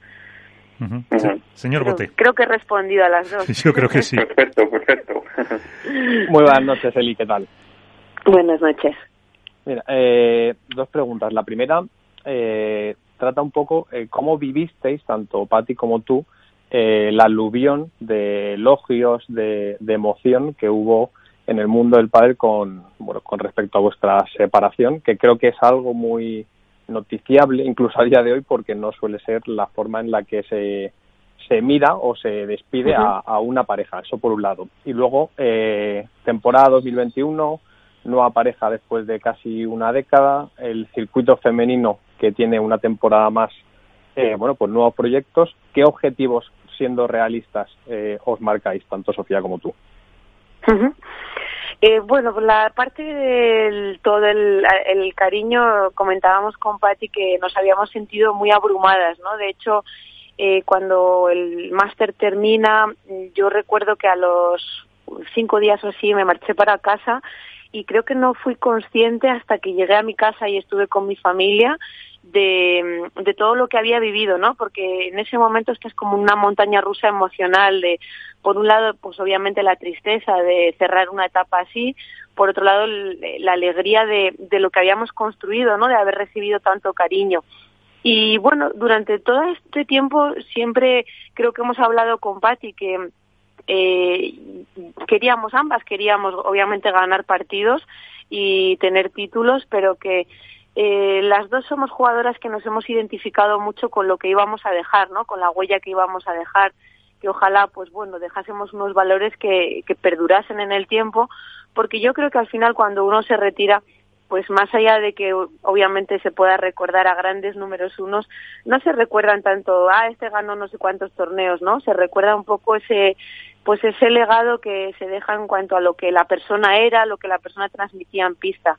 Uh -huh. sí. Señor creo, Bote. Creo que he respondido a las dos. (laughs) Yo creo que sí. Perfecto, perfecto. (laughs) Muy buenas noches, Eli, ¿qué tal? Buenas noches. Mira, eh, dos preguntas. La primera eh, trata un poco eh, cómo vivisteis, tanto Patti como tú, eh, la aluvión de elogios, de, de, emoción que hubo en el mundo del pádel con, bueno, con respecto a vuestra separación, que creo que es algo muy noticiable, incluso a día de hoy, porque no suele ser la forma en la que se, se mira o se despide uh -huh. a, a, una pareja, eso por un lado. Y luego, eh, temporada 2021, nueva pareja después de casi una década, el circuito femenino que tiene una temporada más, eh, bueno, pues nuevos proyectos. ¿Qué objetivos, siendo realistas, eh, os marcáis, tanto Sofía como tú? Uh -huh. Eh, bueno, por la parte del todo el, el cariño, comentábamos con Patti que nos habíamos sentido muy abrumadas, ¿no? De hecho, eh, cuando el máster termina, yo recuerdo que a los cinco días o así me marché para casa y creo que no fui consciente hasta que llegué a mi casa y estuve con mi familia de, todo lo que había vivido, ¿no? Porque en ese momento estás como una montaña rusa emocional de, por un lado, pues obviamente la tristeza de cerrar una etapa así, por otro lado, la alegría de, de lo que habíamos construido, ¿no? De haber recibido tanto cariño. Y bueno, durante todo este tiempo siempre creo que hemos hablado con Patti que eh, queríamos ambas, queríamos obviamente ganar partidos y tener títulos, pero que eh, las dos somos jugadoras que nos hemos identificado mucho con lo que íbamos a dejar, ¿no? Con la huella que íbamos a dejar, que ojalá, pues bueno, dejásemos unos valores que, que perdurasen en el tiempo, porque yo creo que al final cuando uno se retira, pues más allá de que obviamente se pueda recordar a grandes números unos, no se recuerdan tanto, ah, este ganó no sé cuántos torneos, ¿no? Se recuerda un poco ese, pues ese legado que se deja en cuanto a lo que la persona era, lo que la persona transmitía en pista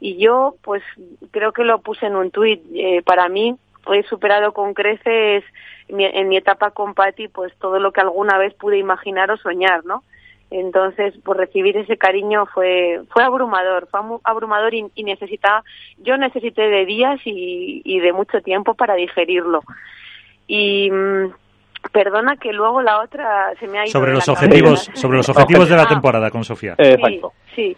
y yo pues creo que lo puse en un tuit. Eh, para mí he superado con creces en mi etapa con Patti pues todo lo que alguna vez pude imaginar o soñar, ¿no? Entonces, por pues, recibir ese cariño fue fue abrumador, fue abrumador y, necesitaba, yo necesité de días y, y, de mucho tiempo para digerirlo. Y mm, perdona que luego la otra se me ha ido sobre los objetivos sobre los (laughs) objetivos de la temporada con Sofía. Sí, sí.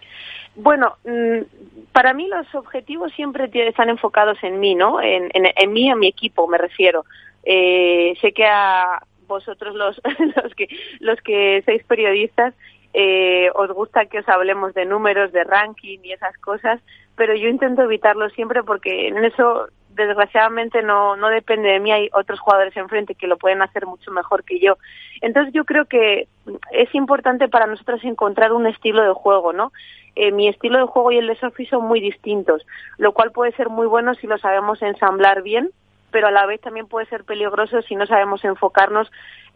Bueno, mm, para mí los objetivos siempre están enfocados en mí, ¿no? En, en, en mí, en mi equipo, me refiero. Eh, sé que a vosotros los, (laughs) los que los que sois periodistas eh, os gusta que os hablemos de números, de ranking y esas cosas, pero yo intento evitarlo siempre porque en eso desgraciadamente no, no depende de mí, hay otros jugadores enfrente que lo pueden hacer mucho mejor que yo. Entonces yo creo que es importante para nosotros encontrar un estilo de juego, ¿no? Eh, mi estilo de juego y el de Sophie son muy distintos, lo cual puede ser muy bueno si lo sabemos ensamblar bien, pero a la vez también puede ser peligroso si no sabemos enfocarnos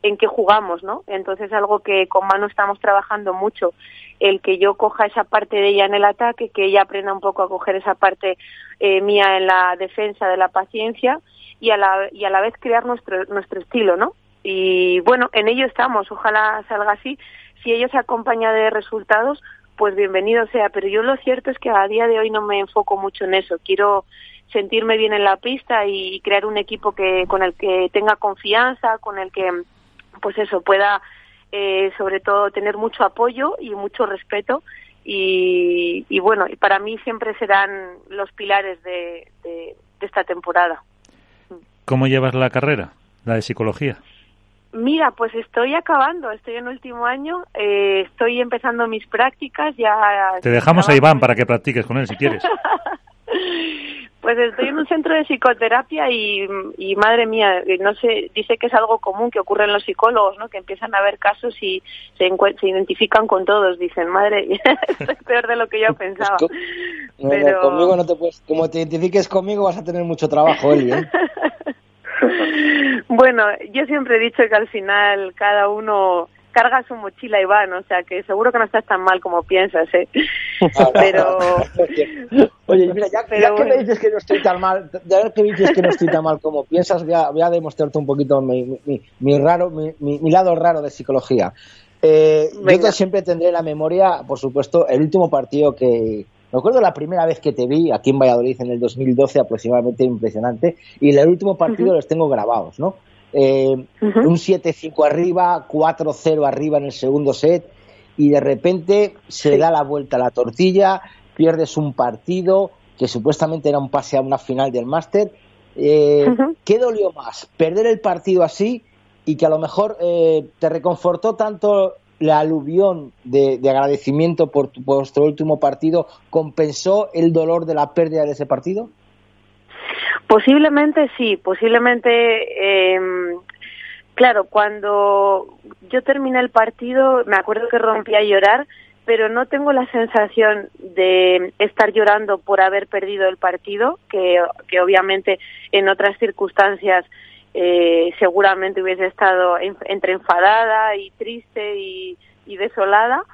en qué jugamos, ¿no? Entonces algo que con Manu estamos trabajando mucho, el que yo coja esa parte de ella en el ataque, que ella aprenda un poco a coger esa parte eh, mía en la defensa de la paciencia y a la, y a la vez crear nuestro, nuestro estilo, ¿no? Y bueno, en ello estamos, ojalá salga así. Si ello se acompaña de resultados, pues bienvenido sea, pero yo lo cierto es que a día de hoy no me enfoco mucho en eso. Quiero sentirme bien en la pista y crear un equipo que con el que tenga confianza, con el que pues eso pueda eh, sobre todo tener mucho apoyo y mucho respeto y, y bueno y para mí siempre serán los pilares de, de, esta temporada. ¿Cómo llevas la carrera, la de psicología? Mira, pues estoy acabando, estoy en último año, eh, estoy empezando mis prácticas, ya... Te dejamos a Iván para que practiques con él si quieres. (laughs) Pues estoy en un centro de psicoterapia y, madre mía, no sé, dice que es algo común que ocurre en los psicólogos, ¿no? Que empiezan a ver casos y se, se identifican con todos. Dicen, madre, (laughs) esto es peor de lo que yo pues pensaba. Pero... conmigo no te puedes, como te identifiques conmigo vas a tener mucho trabajo, Eli, ¿eh? (laughs) bueno, yo siempre he dicho que al final cada uno carga su mochila y van, o sea que seguro que no estás tan mal como piensas, ¿eh? (laughs) Pero... Oye, mira, ya, que me dices que no estoy tan mal, ya que me dices que no estoy tan mal como piensas, voy a, voy a demostrarte un poquito mi, mi, mi raro, mi, mi, lado raro de psicología. Eh, yo siempre tendré en la memoria, por supuesto, el último partido que, me acuerdo la primera vez que te vi aquí en Valladolid en el 2012 aproximadamente, impresionante, y el último partido los tengo grabados, ¿no? Eh, un 7-5 arriba, 4-0 arriba en el segundo set y de repente se da la vuelta a la tortilla, pierdes un partido que supuestamente era un pase a una final del máster. Eh, ¿Qué dolió más? ¿Perder el partido así y que a lo mejor eh, te reconfortó tanto la aluvión de, agradecimiento por, vuestro último partido compensó el dolor de la pérdida de ese partido? Posiblemente sí, posiblemente, eh, claro, cuando yo terminé el partido, me acuerdo que rompí a llorar, pero no tengo la sensación de estar llorando por haber perdido el partido, que obviamente en otras circunstancias eh, seguramente hubiese estado entre enfadada y triste y, desolada,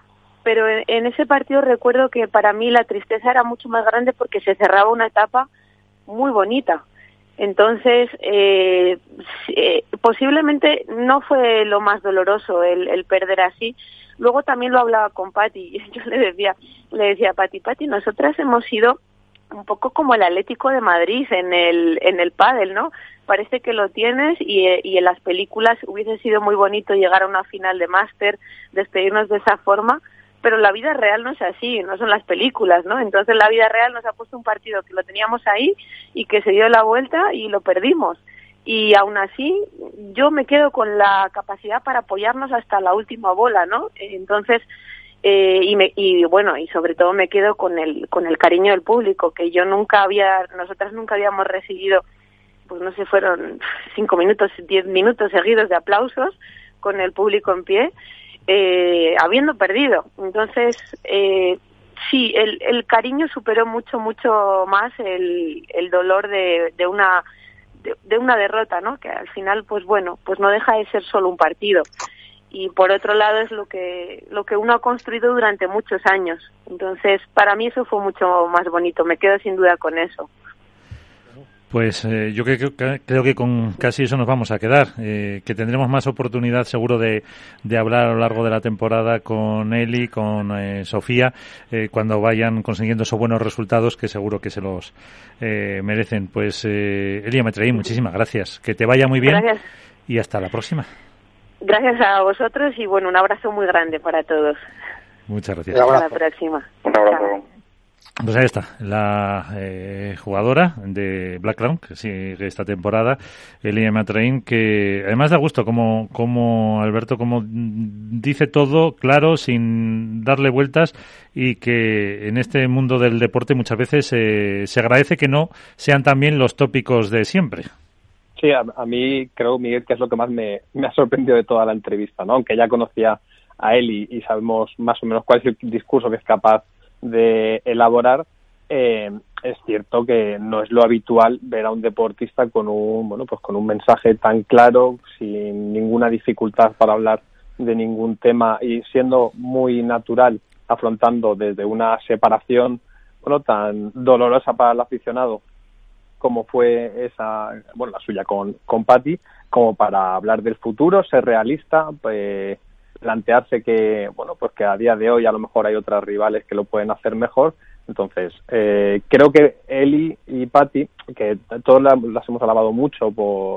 pero en, en, ese partido recuerdo que para mí la tristeza era mucho más grande porque se cerraba una etapa muy bonita. Entonces, eh, eh, posiblemente no fue lo más doloroso el, el, perder así. Luego también lo hablaba con Patti. (laughs) Yo le decía, le decía a Patti, Patti, nosotras hemos sido un poco como el Atlético de Madrid en el en el pádel, ¿no? Parece que lo tienes y, y en las películas hubiese sido muy bonito llegar a una final de máster, despedirnos de esa forma, pero la vida real no es así, no son las películas, ¿no? Entonces la vida real nos ha puesto un partido que lo teníamos ahí y que se dio la vuelta y lo perdimos. Y aún así yo me quedo con la capacidad para apoyarnos hasta la última bola, ¿no? Entonces Eh, y, me, y bueno, y sobre todo me quedo con el, con el cariño del público, que yo nunca había, nosotras nunca habíamos recibido, pues no sé, fueron (laughs) cinco minutos, diez minutos seguidos de aplausos con el público en pie, eh, habiendo perdido. Entonces, eh, sí, el, el cariño superó mucho, mucho más el, el dolor de, de una de, una derrota, ¿no? Que al final, pues bueno, pues no deja de ser solo un partido. Y por otro lado es lo que lo que uno ha construido durante muchos años. Entonces, para mí eso fue mucho más bonito. Me quedo sin duda con eso. Pues eh, yo creo, creo, que con casi eso nos vamos a quedar, eh, que tendremos más oportunidad seguro de, de, hablar a lo largo de la temporada con Eli, con eh, Sofía, cuando vayan consiguiendo esos buenos resultados que seguro que se los merecen. Pues Elia Metreí, muchísimas gracias, que te vaya muy bien y hasta la próxima. Gracias a vosotros y bueno, un abrazo muy grande para todos. Muchas gracias. Hasta la próxima. Un abrazo. Pues ahí está, la eh, jugadora de Black Crown, que sigue esta temporada, Elia Matrain, que además da gusto como, como Alberto, como dice todo claro, sin darle vueltas, y que en este mundo del deporte muchas veces eh, se agradece que no sean también los tópicos de siempre. Sí, a, mí creo, Miguel, que es lo que más me, ha sorprendido de toda la entrevista, ¿no? Aunque ya conocía a él y sabemos más o menos cuál es el discurso que es capaz de elaborar, eh, es cierto que no es lo habitual ver a un deportista con un bueno pues con un mensaje tan claro sin ninguna dificultad para hablar de ningún tema y siendo muy natural afrontando desde una separación bueno tan dolorosa para el aficionado como fue esa bueno la suya con con Patty como para hablar del futuro ser realista pues, plantearse que, bueno, pues que a día de hoy a lo mejor hay otras rivales que lo pueden hacer mejor. Entonces, eh, creo que Eli y Patty, que todos las, hemos alabado mucho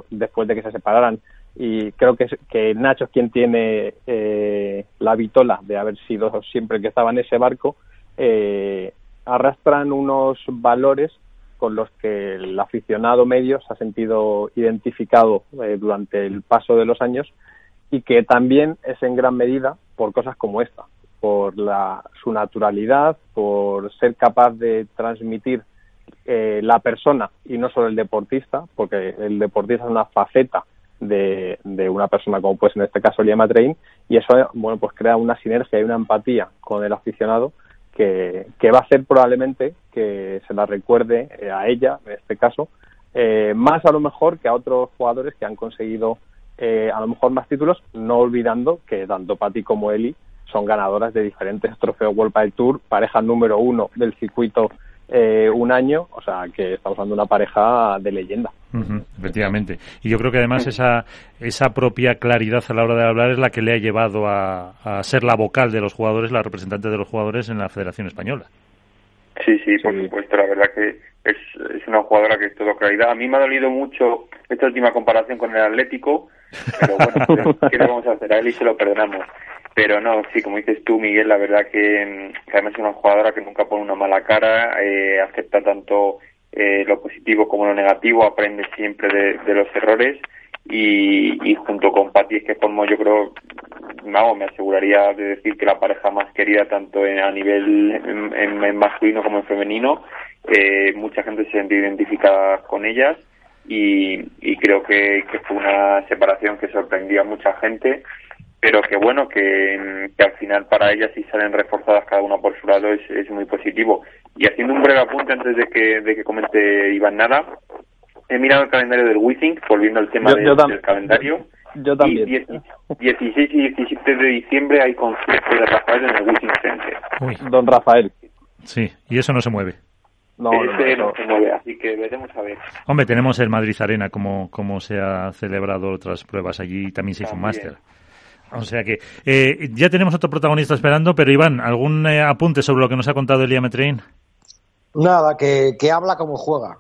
después de que se separaran, y creo que, que Nacho es quien tiene eh, la vitola de haber sido siempre que estaba en ese barco, eh, arrastran unos valores con los que el aficionado medio se ha sentido identificado durante el paso de los años y que también es en gran medida por cosas como esta, por la, su naturalidad, por ser capaz de transmitir eh, la persona y no solo el deportista, porque el deportista es una faceta de, de una persona como pues en este caso Liam Train y eso bueno pues crea una sinergia y una empatía con el aficionado que, que va a hacer probablemente que se la recuerde eh, a ella en este caso eh, más a lo mejor que a otros jugadores que han conseguido eh, a lo mejor más títulos, no olvidando que tanto Patti como Eli son ganadoras de diferentes trofeos World del Tour, pareja número uno del circuito eh, un año, o sea que estamos hablando de una pareja de leyenda. efectivamente. Y yo creo que además esa, esa propia claridad a la hora de hablar es la que le ha llevado a, a ser la vocal de los jugadores, la representante de los jugadores en la Federación Española. Sí, sí, por supuesto. La verdad que es, es una jugadora que es todo claridad. A mí me ha dolido mucho esta última comparación con el Atlético, pero bueno, (laughs) ¿qué le vamos a hacer? A él y se lo perdonamos. Pero no, sí, como dices tú, Miguel, la verdad que, además es una jugadora que nunca pone una mala cara, eh, acepta tanto eh, lo positivo como lo negativo, aprende siempre de, los errores y, y, junto con Patti es que formó, yo creo, no, me aseguraría de decir que la pareja más querida tanto en, a nivel en, masculino como en femenino. Eh, mucha gente se siente identificada con ellas y, creo que, fue una separación que sorprendió a mucha gente, pero que bueno, que, al final para ellas si salen reforzadas cada una por su lado es, muy positivo. Y haciendo un breve apunte antes de que, de que comente Iván Nada, he mirado el calendario del Wizzing, volviendo al tema del calendario. Yo también. 16 y 17 de diciembre hay concierto de Rafael en el Wizzing Center. Don Rafael. Sí, y eso no se mueve. No, no, se mueve, así que veremos a ver. Hombre, tenemos el Madrid Arena, como, como se ha celebrado otras pruebas. Allí también se hizo un máster. O sea que eh, ya tenemos otro protagonista esperando, pero Iván, ¿algún eh, apunte sobre lo que nos ha contado Elia Metrein? Nada, que, que habla como juega.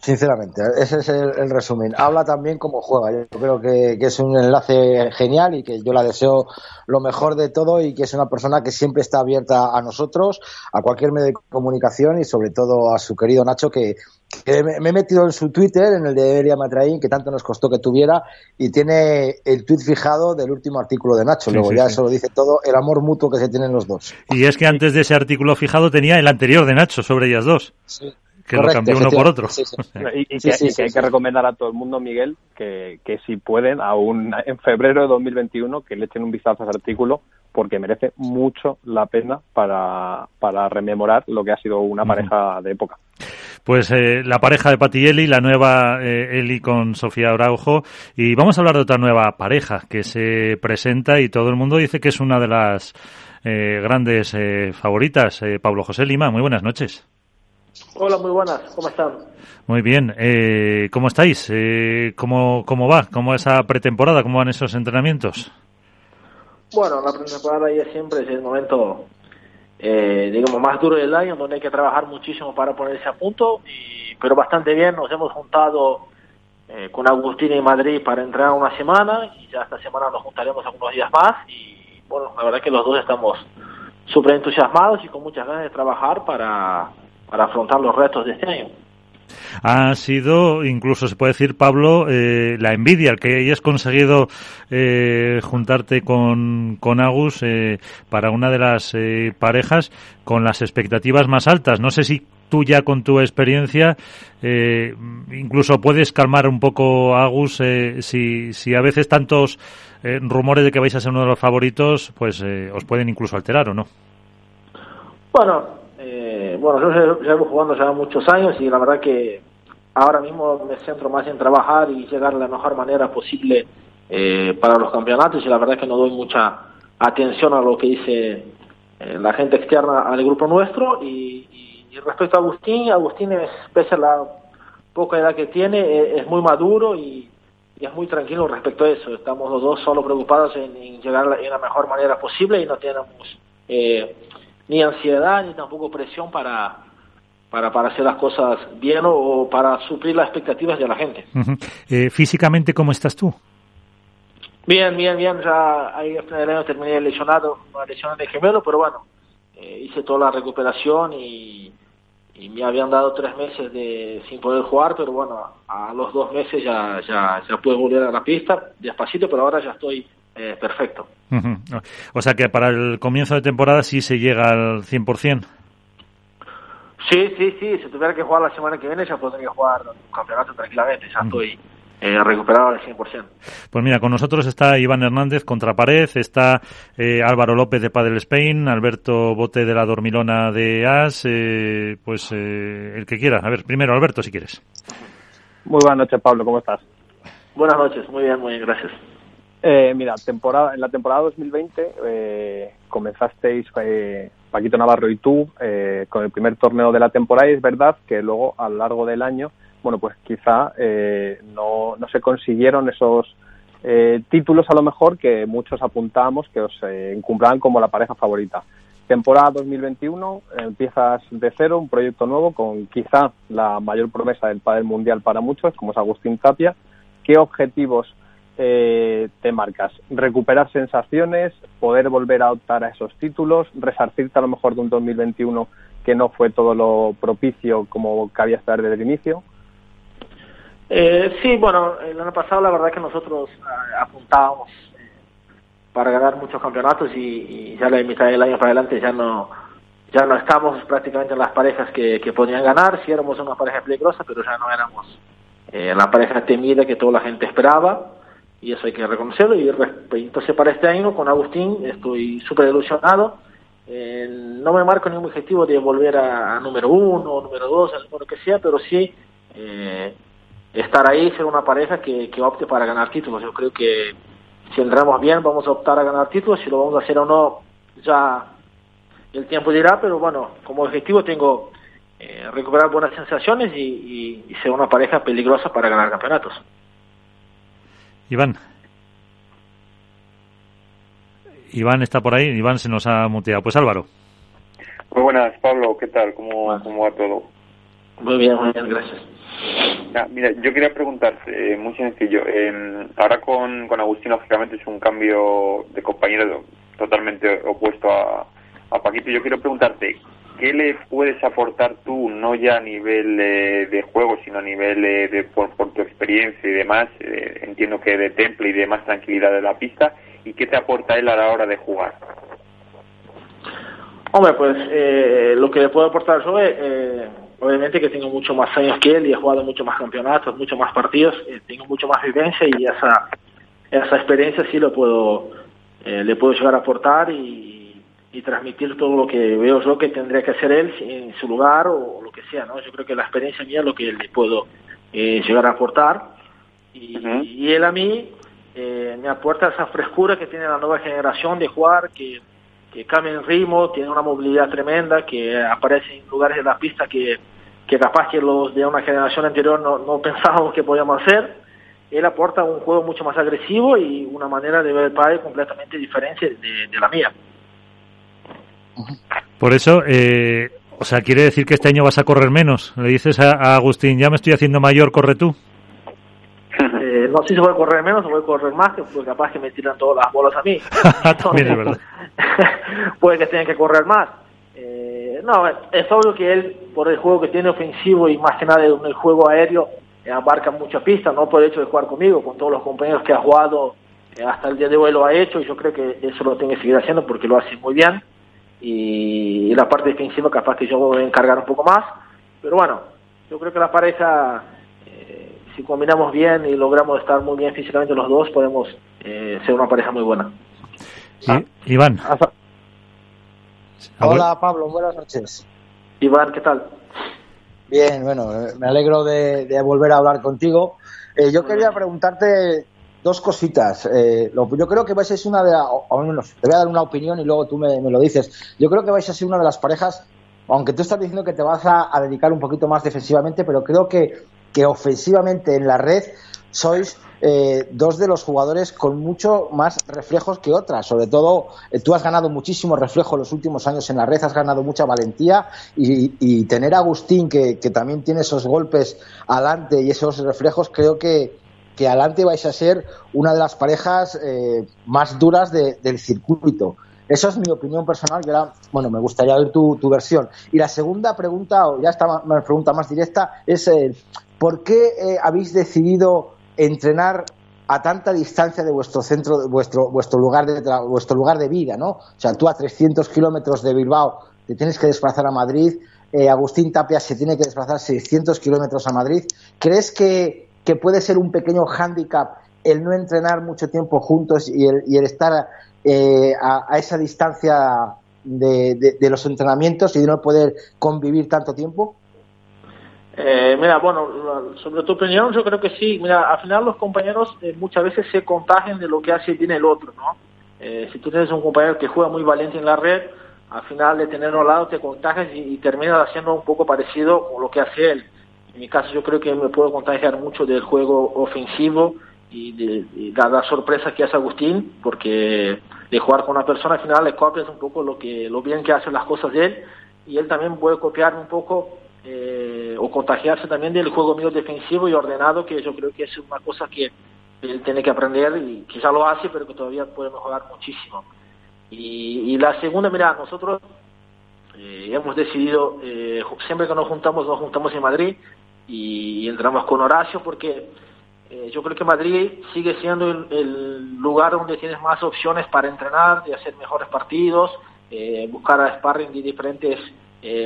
Sinceramente, ese es el, resumen. Habla también como juega. Yo creo que, es un enlace genial y que yo la deseo lo mejor de todo y que es una persona que siempre está abierta a nosotros, a cualquier medio de comunicación y sobre todo a su querido Nacho que, me, he metido en su Twitter, en el de Elia Matraín, que tanto nos costó que tuviera, y tiene el tweet fijado del último artículo de Nacho. Luego ya eso lo dice todo, el amor mutuo que se tienen los dos. Y es que antes de ese artículo fijado tenía el anterior de Nacho sobre ellas dos. Sí que lo cambió uno por otro. y, que, hay que recomendar a todo el mundo, Miguel, que, que si pueden, aún en febrero de 2021, que le echen un vistazo a ese artículo, porque merece mucho la pena para, para rememorar lo que ha sido una pareja de época. Pues eh, la pareja de Pati y Eli, la nueva eh, Eli con Sofía Araujo. Y vamos a hablar de otra nueva pareja que se presenta y todo el mundo dice que es una de las eh, grandes favoritas. Pablo José Lima, muy buenas noches. Hola, muy buenas, ¿cómo están? Muy bien, eh, ¿cómo estáis? Eh, ¿cómo, ¿Cómo va? ¿Cómo esa pretemporada? ¿Cómo van esos entrenamientos? Bueno, la pretemporada ya siempre es el momento, eh, digamos, más duro del año, donde hay que trabajar muchísimo para ponerse a punto, y, pero bastante bien, nos hemos juntado eh, con Agustín en Madrid para entrenar una semana, y ya esta semana nos juntaremos algunos días más, y bueno, la verdad que los dos estamos súper entusiasmados y con muchas ganas de trabajar para para afrontar los retos de este año. Ha sido, incluso se puede decir, Pablo, eh, la envidia, el que hayas conseguido eh, juntarte con, con Agus eh, para una de las parejas con las expectativas más altas. No sé si tú ya con tu experiencia incluso puedes calmar un poco a Agus si, si a veces tantos rumores de que vais a ser uno de los favoritos pues os pueden incluso alterar o no. Bueno, eh, bueno, yo llevo jugando ya muchos años y la verdad que ahora mismo me centro más en trabajar y llegar de la mejor manera posible eh, para los campeonatos y la verdad que no doy mucha atención a lo que dice eh, la gente externa al grupo nuestro y, respecto a Agustín, Agustín es, pese a la poca edad que tiene, es, muy maduro y, es muy tranquilo respecto a eso. Estamos los dos solo preocupados en, llegar de la mejor manera posible y no tenemos eh, ni ansiedad ni tampoco presión para, para, para hacer las cosas bien o, para suplir las expectativas de la gente. Eh, físicamente, ¿cómo estás tú? Bien, bien, bien. Ya ahí al final del año terminé lesionado, una lesión de gemelo, pero bueno, eh, hice toda la recuperación y, y, me habían dado tres meses de sin poder jugar, pero bueno, a los dos meses ya, ya, ya pude volver a la pista, despacito, pero ahora ya estoy eh, perfecto. O sea que para el comienzo de temporada sí se llega al 100%. Sí, sí, sí. Si tuviera que jugar la semana que viene ya podría jugar un campeonato tranquilamente. Ya estoy eh, recuperado al 100%. Pues mira, con nosotros está Iván Hernández contra pared, está eh, Álvaro López de Padel Spain, Alberto Bote de la Dormilona de As, pues el que quiera. A ver, primero Alberto, si quieres. Muy buenas noches, Pablo, ¿cómo estás? Buenas noches, muy bien, muy bien, gracias. Eh, mira, temporada, en la temporada 2020 eh, comenzasteis eh, Paquito Navarro y tú eh, con el primer torneo de la temporada y es verdad que luego a lo largo del año, bueno, pues quizá eh, no, no se consiguieron esos eh, títulos a lo mejor que muchos apuntábamos que os encumbraban como la pareja favorita. Temporada 2021, empiezas de cero, un proyecto nuevo con quizá la mayor promesa del padel mundial para muchos, como es Agustín Tapia. ¿Qué objetivos eh, te marcas. Recuperar sensaciones, poder volver a optar a esos títulos, resarcirte a lo mejor de un 2021 que no fue todo lo propicio como cabía estar desde el inicio? Eh, sí, bueno, el año pasado la verdad que nosotros eh, apuntábamos eh, para ganar muchos campeonatos y, ya la mitad del año para adelante ya no ya no estamos prácticamente en las parejas que, que podían ganar, sí éramos una pareja peligrosa, pero ya no éramos la pareja temida que toda la gente esperaba y eso hay que reconocerlo. Y entonces para este año con Agustín estoy súper ilusionado. Eh, no me marco ningún objetivo de volver a, número uno número dos, al número que sea, pero sí eh, estar ahí, ser una pareja que, que opte para ganar títulos. Yo creo que si entramos bien vamos a optar a ganar títulos, si lo vamos a hacer o no, ya el tiempo dirá, pero bueno, como objetivo tengo eh, recuperar buenas sensaciones y ser una pareja peligrosa para ganar campeonatos. Iván. Iván está por ahí, Iván se nos ha muteado. Pues Álvaro. Muy buenas, Pablo, ¿qué tal? ¿Cómo, cómo va todo? Muy bien, muy bien, gracias. mira, yo quería preguntarte, eh, muy sencillo, eh, ahora con, con Agustín, lógicamente, es un cambio de compañero totalmente opuesto a, a Paquito. Yo quiero preguntarte, ¿qué le puedes aportar tú, no ya a nivel eh, de juego, sino a nivel eh, de por, tu experiencia y demás? Eh, entiendo que de temple y de más tranquilidad de la pista. ¿Y qué te aporta él a la hora de jugar? Hombre, pues lo que le puedo aportar yo obviamente que tengo mucho más años que él y he jugado mucho más campeonatos, mucho más partidos, tengo mucho más vivencia y esa, esa experiencia sí lo puedo, le puedo llegar a aportar y, y transmitir todo lo que veo yo que tendría que hacer él en su lugar o, lo que sea, ¿no? Yo creo que la experiencia mía es lo que le puedo eh, llegar a aportar y, él a mí eh, me aporta esa frescura que tiene la nueva generación de jugar, que, que cambia en ritmo, tiene una movilidad tremenda, que aparece en lugares de la pista que, que capaz que los de una generación anterior no, no (laughs) pensábamos que podíamos hacer. Él aporta un juego mucho más agresivo y una manera de ver el padre completamente diferente de la mía. Por eso, eh, o sea, quiere decir que este año vas a correr menos. Le dices a, Agustín, ya me estoy haciendo mayor, corre tú. (laughs) Eh, no sé si voy a correr menos o voy a correr más, porque capaz que me tiran todas las bolas a mí. (laughs) También es verdad. (laughs) puede que tenga que correr más. Eh, no, es obvio que él, por el juego que tiene ofensivo y más que nada en el juego aéreo, abarca mucha pista, no por el hecho de jugar conmigo, con todos los compañeros que ha jugado hasta el día de hoy lo ha hecho y yo creo que eso lo tiene que seguir haciendo porque lo hace muy bien y, la parte defensiva capaz que yo voy a encargar un poco más. Pero bueno, yo creo que la pareja, eh, si combinamos bien y logramos estar muy bien físicamente los dos, podemos eh, ser una pareja muy buena. Ah, Iván. Hola Pablo, buenas noches. Iván, ¿qué tal? Bien, bueno, me alegro de, volver a hablar contigo. Eh, yo quería preguntarte dos cositas. Eh, yo creo que vais a ser una de las, o menos, te voy a dar una opinión y luego tú me, lo dices. Yo creo que vais a ser una de las parejas, aunque tú estás diciendo que te vas a, dedicar un poquito más defensivamente, pero creo que, que ofensivamente en la red sois eh, dos de los jugadores con mucho más reflejos que otras. Sobre todo, eh, tú has ganado muchísimo reflejo en los últimos años en la red, has ganado mucha valentía y, tener a Agustín, que, que, también tiene esos golpes adelante y esos reflejos, creo que, que adelante vais a ser una de las parejas eh, más duras del circuito. Esa es mi opinión personal y ahora, bueno, me gustaría ver tu, versión. Y la segunda pregunta, o ya está una pregunta más directa, es eh, ¿por qué eh, habéis decidido entrenar a tanta distancia de vuestro centro, vuestro, vuestro, lugar de vuestro lugar de vida, ¿no? O sea, tú a 300 kilómetros de Bilbao te tienes que desplazar a Madrid, Agustín Tapia se tiene que desplazar 600 kilómetros a Madrid. ¿Crees que que puede ser un pequeño hándicap el no entrenar mucho tiempo juntos y el, y el estar eh, a, esa distancia de, los entrenamientos y de no poder convivir tanto tiempo? Eh, mira, bueno, sobre tu opinión, yo creo que sí. Mira, al final los compañeros eh, muchas veces se contagian de lo que hace bien el otro, ¿no? si tú tienes un compañero que juega muy valiente en la red, al final de tenerlo al lado te contagias y, y terminas haciendo un poco parecido con lo que hace él. En mi caso yo creo que me puedo contagiar mucho del juego ofensivo y de, la sorpresa que hace Agustín, porque de jugar con una persona al final le copias un poco lo que lo bien que hacen las cosas de él y él también puede copiar un poco eh, o contagiarse también del juego mío defensivo y ordenado, que yo creo que es una cosa que él tiene que aprender y quizá lo hace, pero que todavía puede mejorar muchísimo. Y, la segunda, mira, nosotros eh, hemos decidido, eh, siempre que nos juntamos, nos juntamos en Madrid, y entramos con Horacio porque eh, yo creo que Madrid sigue siendo el, lugar donde tienes más opciones para entrenar, de hacer mejores partidos, eh, buscar a sparring de diferentes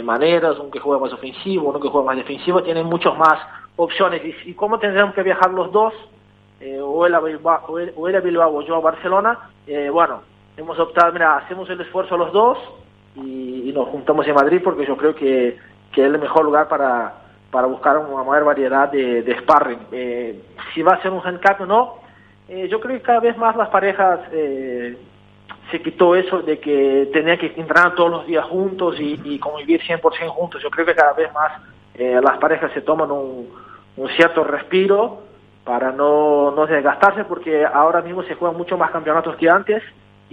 maneras, uno que juega más ofensivo, uno que juega más defensivo, tienen muchas más opciones. ¿Y, y cómo tendremos que viajar los dos? o, él, a Bilbao o yo a Barcelona. bueno, hemos optado, mira, hacemos el esfuerzo los dos y, nos juntamos en Madrid porque yo creo que, que es el mejor lugar para para buscar una mayor variedad de, de sparring. Eh, si va a ser un handicap o no, eh, yo creo que cada vez más las parejas eh, se quitó eso de que tenía que entrenar todos los días juntos y, y convivir 100% juntos. Yo creo que cada vez más las parejas se toman un, un cierto respiro para no, no desgastarse porque ahora mismo se juegan mucho más campeonatos que antes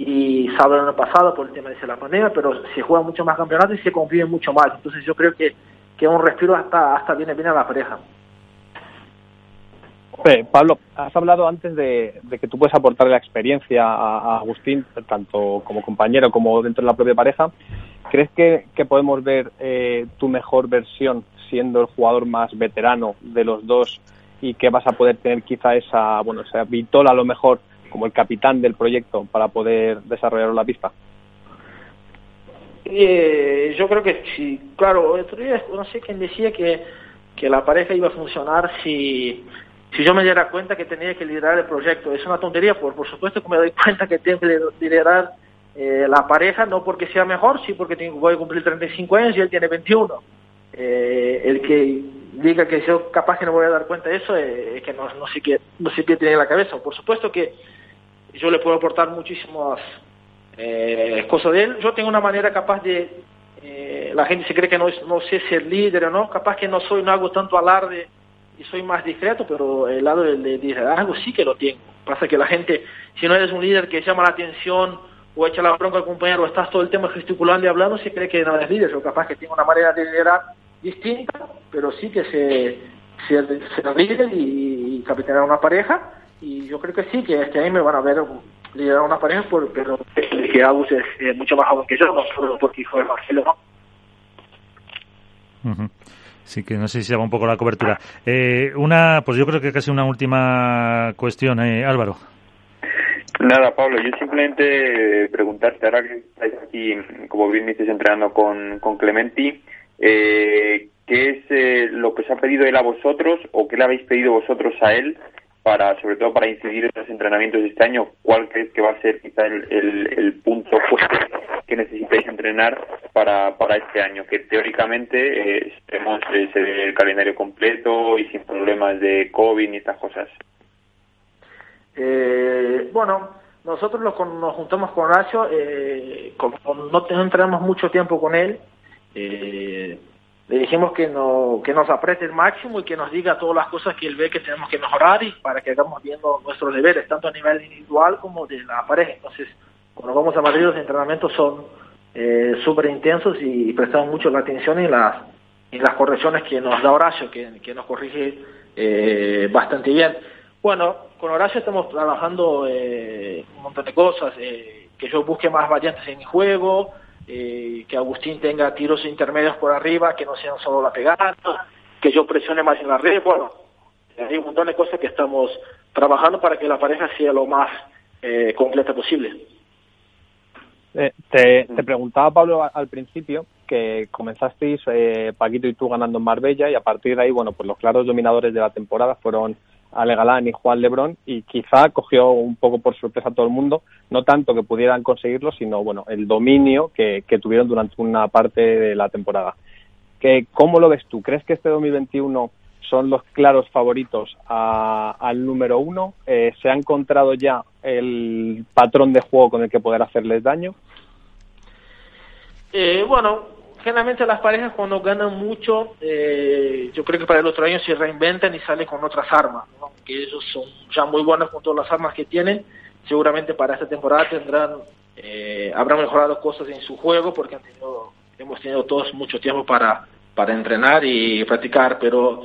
y el año pasado por el tema de la pandemia, pero se juegan mucho más campeonatos y se conviven mucho más. Entonces yo creo que que un respiro hasta, hasta viene bien a la pareja. Pablo, has hablado antes de, que tú puedes aportar la experiencia a, Agustín, tanto como compañero como dentro de la propia pareja. ¿crees que, que podemos ver eh, tu mejor versión siendo el jugador más veterano de los dos y que vas a poder tener quizá esa, bueno, esa vitola a lo mejor como el capitán del proyecto para poder desarrollar la pista? Eh, yo creo que sí, claro, no sé quién decía que, que la pareja iba a funcionar si, si yo me diera cuenta que tenía que liderar el proyecto. Es una tontería, por, por supuesto que me doy (laughs) cuenta que tengo que liderar eh, la pareja, no porque sea mejor, sí porque voy a cumplir 35 años y él tiene 21. Eh, el que diga que yo capaz que no voy a dar cuenta de eso eh, es que no, no, sé qué, no sé qué tiene en la cabeza. Por supuesto que yo le puedo aportar muchísimas eh, cosas de él. Yo tengo una manera capaz de... Eh, la gente se cree que no, no sé ser líder o no, capaz que no soy, no hago tanto alarde y soy más discreto, pero el lado del de liderazgo sí que lo tengo. Pasa que la gente, si no eres un líder que llama la atención o echa la bronca al compañero o estás todo el tiempo gesticulando y hablando, se cree que no eres líder. Yo capaz que tengo una manera de liderar distinta, pero sí que se, se, se líder y, y capitanear una pareja. Y yo creo que sí, que este año me van a ver liderar una pareja, por, pero que Agus es, es, mucho más joven que yo, no solo porque hijo de Marcelo, ¿no? Uh -huh. Sí, que no sé si se va un poco la cobertura. Eh, una, pues yo creo que casi una última cuestión, eh, Álvaro. Nada, Pablo, yo simplemente preguntarte, ahora que estáis aquí, como bien dices, entrenando con, con Clementi, eh, ¿qué es eh, lo que os ha pedido él a vosotros o qué le habéis pedido vosotros a él para, sobre todo para incidir en los entrenamientos de este año? ¿Cuál crees que va a ser quizá el, el, punto fuerte (laughs) que necesitáis entrenar para, para este año? Que teóricamente eh, estemos eh, el calendario completo y sin problemas de COVID ni estas cosas. Eh, bueno, nosotros lo, nos juntamos con Horacio, eh, como no, no entrenamos mucho tiempo con él, eh, le dijimos que, no, que nos apriete el máximo y que nos diga todas las cosas que él ve que tenemos que mejorar y para que hagamos viendo nuestros deberes, tanto a nivel individual como de la pareja. Entonces, cuando vamos a Madrid los entrenamientos son eh, súper intensos y, prestamos mucho la atención en las, correcciones que nos da Horacio, que, que nos corrige eh, bastante bien. Bueno, con Horacio estamos trabajando eh, un montón de cosas, eh, que yo busque más variantes en mi juego, eh, que Agustín tenga tiros intermedios por arriba, que no sean solo la pegada, que yo presione más en la red, bueno, hay un montón de cosas que estamos trabajando para que la pareja sea lo más eh, completa posible. Eh, te, te, preguntaba, Pablo, al principio que comenzasteis eh, Paquito y tú ganando en Marbella y a partir de ahí, bueno, pues los claros dominadores de la temporada fueron Ale Galán y Juan Lebrón y quizá cogió un poco por sorpresa a todo el mundo, no tanto que pudieran conseguirlo, sino bueno, el dominio que, tuvieron durante una parte de la temporada. Que, ¿Cómo lo ves tú? ¿Crees que este 2021 son los claros favoritos a, al número uno? Eh, ¿Se ha encontrado ya el patrón de juego con el que poder hacerles daño? Eh, bueno, generalmente las parejas cuando ganan mucho, eh, yo creo que para el otro año se reinventan y salen con otras armas, ¿no? que ellos son ya muy buenos con todas las armas que tienen, seguramente para esta temporada tendrán, eh, habrán mejorado cosas en su juego porque han tenido, hemos tenido todos mucho tiempo para, para entrenar y practicar, pero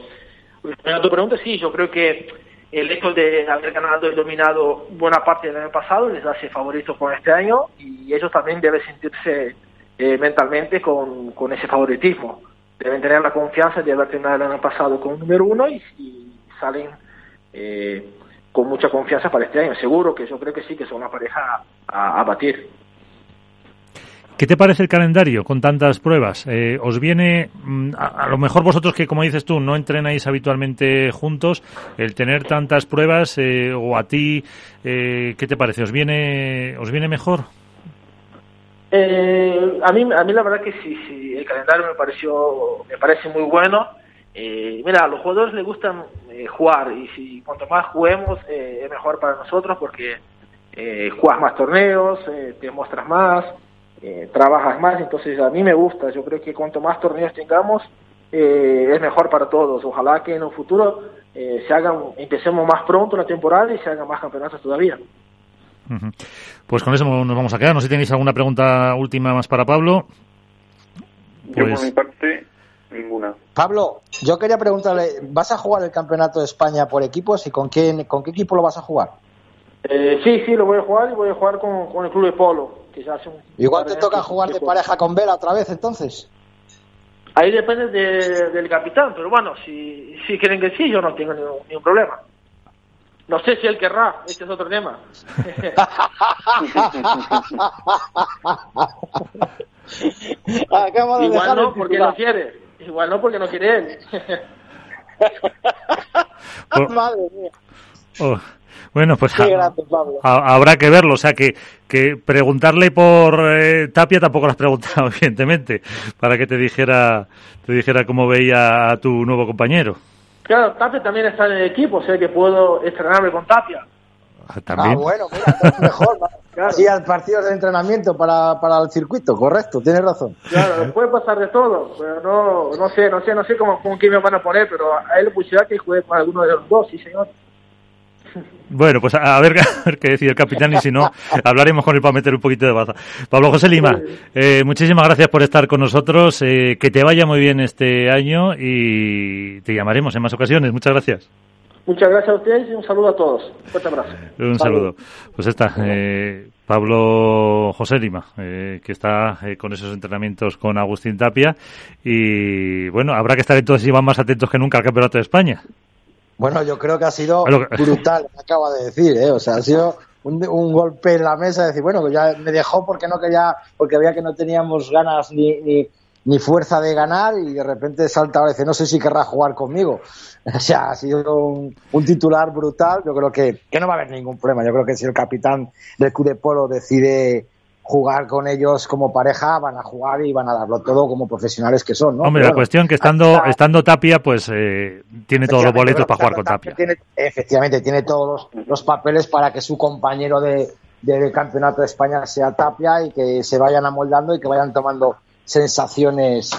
a tu pregunta sí, yo creo que el hecho de haber ganado y dominado buena parte del año pasado les hace favoritos con este año y ellos también deben sentirse eh, mentalmente con, con, ese favoritismo. Deben tener la confianza de haber terminado el año pasado con número uno y, salen eh, con mucha confianza para este año. Seguro que yo creo que sí, que son una pareja a, batir. ¿Qué te parece el calendario con tantas pruebas? Eh, ¿Os viene, a, a, lo mejor vosotros que, como dices tú, no entrenáis habitualmente juntos, el tener tantas pruebas, eh, o a ti, eh, ¿qué te parece? ¿Os viene, os viene mejor? Eh, a mí, a mí la verdad que sí, sí, el calendario me pareció, me parece muy bueno. Eh, mira, a los jugadores les gustan eh, jugar y si cuanto más juguemos eh, es mejor para nosotros porque eh, juegas más torneos, te muestras más, trabajas más, entonces a mí me gusta. Yo creo que cuanto más torneos tengamos es mejor para todos. Ojalá que en un futuro se hagan, empecemos más pronto la temporada y se hagan más campeonatos todavía. Pues con eso nos vamos a quedar. No sé si tenéis alguna pregunta última más para Pablo. Pues... Yo por mi parte, ninguna. Pablo, yo quería preguntarle, ¿vas a jugar el campeonato de España por equipos y con quién, con qué equipo lo vas a jugar? Eh, sí, sí, lo voy a jugar y voy a jugar con, con el club de polo. que ya hace un Igual te toca jugar de pareja con Vela otra vez, entonces. Ahí depende de- del capitán, pero bueno, si, si quieren que sí, yo no tengo ningún, ningún problema. No sé si él querrá, este es otro tema. (laughs) Acabo de Igual no porque no quiere, igual no porque no quiere él. (laughs) Oh, Madre mía, oh. Bueno, pues qué ha- grande, Pablo. ha- habrá que verlo. O sea, que, que preguntarle por eh, Tapia tampoco lo has preguntado, (laughs) evidentemente, para que te dijera, te dijera cómo veía a tu nuevo compañero. Claro, Tapia también está en el equipo, o sea que puedo estrenarme con Tapia. Ah, También. Ah, bueno, mira, mejor. (laughs) Claro. Sí, al partido de entrenamiento para, para el circuito, correcto, tienes razón. Claro, puede pasar de todo, pero no, no sé, no sé, no sé cómo, con quién me van a poner, pero a él le pusieron que juegue con alguno de los dos, sí señor. Bueno, pues a ver, (laughs) a ver qué decide el capitán y si no, hablaremos con él para meter un poquito de baza. Pablo José Lima, eh, muchísimas gracias por estar con nosotros. eh, que te vaya muy bien este año y te llamaremos en más ocasiones. Muchas gracias. Muchas gracias a ustedes y un saludo a todos. Fuerte abrazo. Un saludo. Pues está, eh, Pablo José Lima, eh, que está eh, con esos entrenamientos con Agustín Tapia. Y bueno, habrá que estar entonces y van más atentos que nunca al Campeonato de España. Bueno, yo creo que ha sido brutal, me acaba de decir, ¿eh? O sea, ha sido un, un golpe en la mesa de decir, bueno, que ya me dejó porque no quería, porque veía que no teníamos ganas ni, ni, ni fuerza de ganar y de repente salta ahora y dice, no sé si querrá jugar conmigo. (laughs) O sea, ha sido un, un titular brutal. Yo creo que, que no va a haber ningún problema. Yo creo que si el capitán del Club de Polo decide jugar con ellos como pareja, van a jugar y van a darlo todo como profesionales que son, ¿no? Hombre, Pero la cuestión que estando, hasta- estando Tapia, pues eh, tiene todos los boletos para jugar con Tapia. Tiene, efectivamente, tiene todos los, los papeles para que su compañero de, del Campeonato de España sea Tapia y que se vayan amoldando y que vayan tomando sensaciones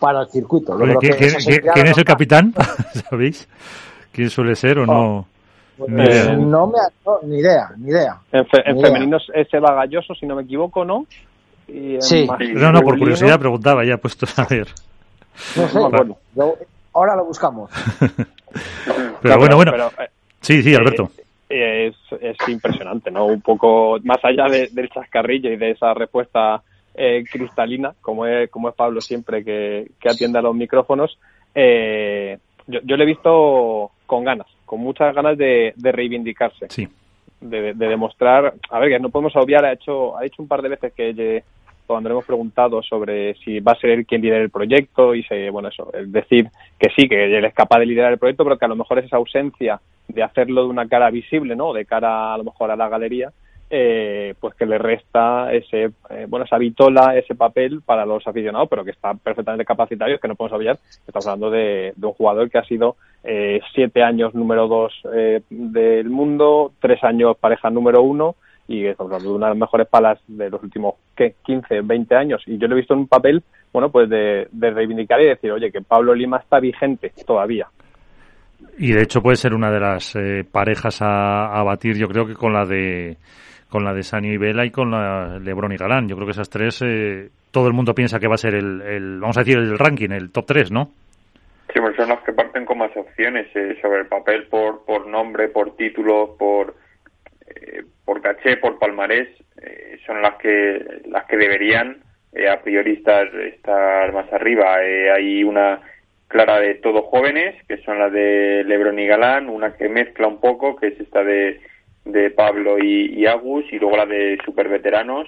para el circuito. Yo Oye, creo ¿quién, que es el capitán? (laughs) ¿Sabéis? ¿Quién suele ser o no? Idea. no me no, ni idea, ni idea. En, fe- en femenino es Eva Galloso, si no me equivoco, ¿no? Y en Sí. No, no, por curiosidad preguntaba, ya puesto a ver. No sé. No me acuerdo. Yo- ahora lo buscamos. (laughs) Pero Claro, bueno, bueno. pero, eh, Sí, sí, Alberto. eh, es, es impresionante, ¿no? Un poco más allá de- del chascarrillo y de esa respuesta eh, cristalina, como es, como es Pablo siempre que, que atiende a los micrófonos, eh, yo, yo le he visto con ganas, con muchas ganas de, de reivindicarse, Sí. de, de demostrar, a ver, que no podemos obviar, ha hecho, ha dicho un par de veces que cuando le hemos preguntado sobre si va a ser él quien lidere el proyecto y se, bueno, eso, el decir que sí, que él es capaz de liderar el proyecto, pero que a lo mejor es esa ausencia de hacerlo de una cara visible, ¿no? De cara a lo mejor a la galería, eh, pues que le resta ese, eh, bueno, esa vitola, ese papel para los aficionados, pero que está perfectamente capacitado, que no podemos olvidar, que estamos hablando de, de un jugador que ha sido eh, siete años número dos eh, del mundo, tres años pareja número uno, y de una de las mejores palas de los últimos ¿qué? 15, 20 años. Y yo lo he visto en un papel, bueno, pues de, de reivindicar y decir, oye, que Pablo Lima está vigente todavía. Y de hecho puede ser una de las eh, parejas a, a batir, yo creo que con la de con la de Sanio y Vela y con la Lebron y Galán. Yo creo que esas tres, eh, todo el mundo piensa que va a ser el, el, vamos a decir, el ranking, el top 3, ¿no? Sí, pues son las que parten con más opciones eh, sobre el papel por, por nombre, por título, por, eh, por caché, por palmarés. eh, son las que las que deberían eh, a priori estar, estar más arriba. Eh, hay una clara de todos jóvenes, que son las de Lebron y Galán, una que mezcla un poco, que es esta de, de Pablo y, Agus, y luego la de super veteranos,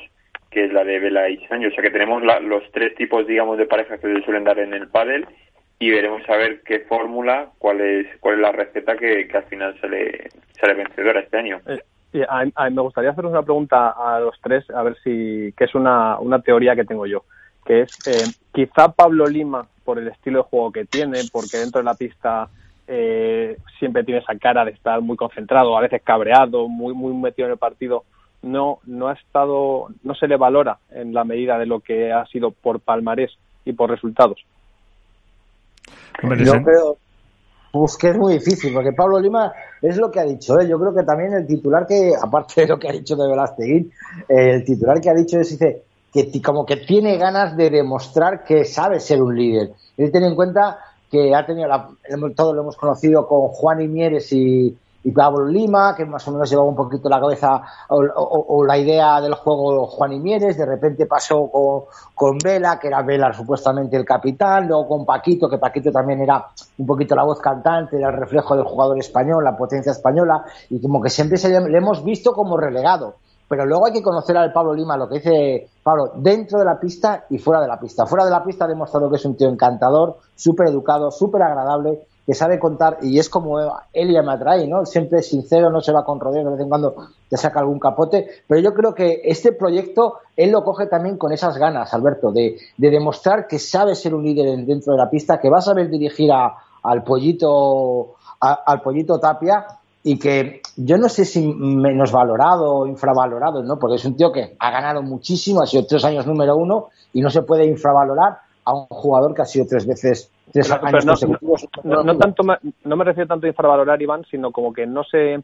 que es la de Vela y Sancho. O sea que tenemos la- los tres tipos, digamos, de parejas que se suelen dar en el pádel y veremos a ver qué fórmula, cuál es cuál es la receta que, que al final sale, sale vencedora este año. Eh, a- a- me gustaría haceros una pregunta a los tres, a ver si, que es una, una teoría que tengo yo, que es, eh, quizá Pablo Lima, por el estilo de juego que tiene, porque dentro de la pista eh, siempre tiene esa cara de estar muy concentrado, a veces cabreado, muy, muy metido en el partido, no, no ha estado, no se le valora en la medida de lo que ha sido por palmarés y por resultados. Yo creo pues que es muy difícil, porque Pablo Lima es lo que ha dicho. ¿eh? Yo creo que también el titular que, aparte de lo que ha dicho de Velasteguín, eh, el titular que ha dicho es, dice, que como que tiene ganas de demostrar que sabe ser un líder. Él tiene en cuenta que ha tenido, la, todos lo hemos conocido con Juan Imieres y, y Pablo Lima, que más o menos llevaba un poquito la cabeza o, la idea del juego Juan y Mieres, de repente pasó con, con Vela, que era Vela supuestamente el capitán, luego con Paquito, que Paquito también era un poquito la voz cantante, era el reflejo del jugador español, la potencia española, y como que siempre se le, hemos visto como relegado. Pero luego hay que conocer al Pablo Lima, lo que dice Pablo, dentro de la pista y fuera de la pista. Fuera de la pista ha demostrado que es un tío encantador, súper educado, súper agradable, que sabe contar y es como Elia me atrae, ¿no? Siempre es sincero, no se va con rodeos, de vez en cuando te saca algún capote, pero yo creo que este proyecto él lo coge también con esas ganas, Alberto, de, demostrar que sabe ser un líder dentro de la pista, que va a saber dirigir al pollito al pollito Tapia y que yo no sé si menos valorado o infravalorado, ¿no? Porque es un tío que ha ganado muchísimo, ha sido tres años número uno y no se puede infravalorar a un jugador que ha sido tres veces tres años no, consecutivos. No, tanto me, no me refiero tanto a infravalorar Iván, sino como que no sé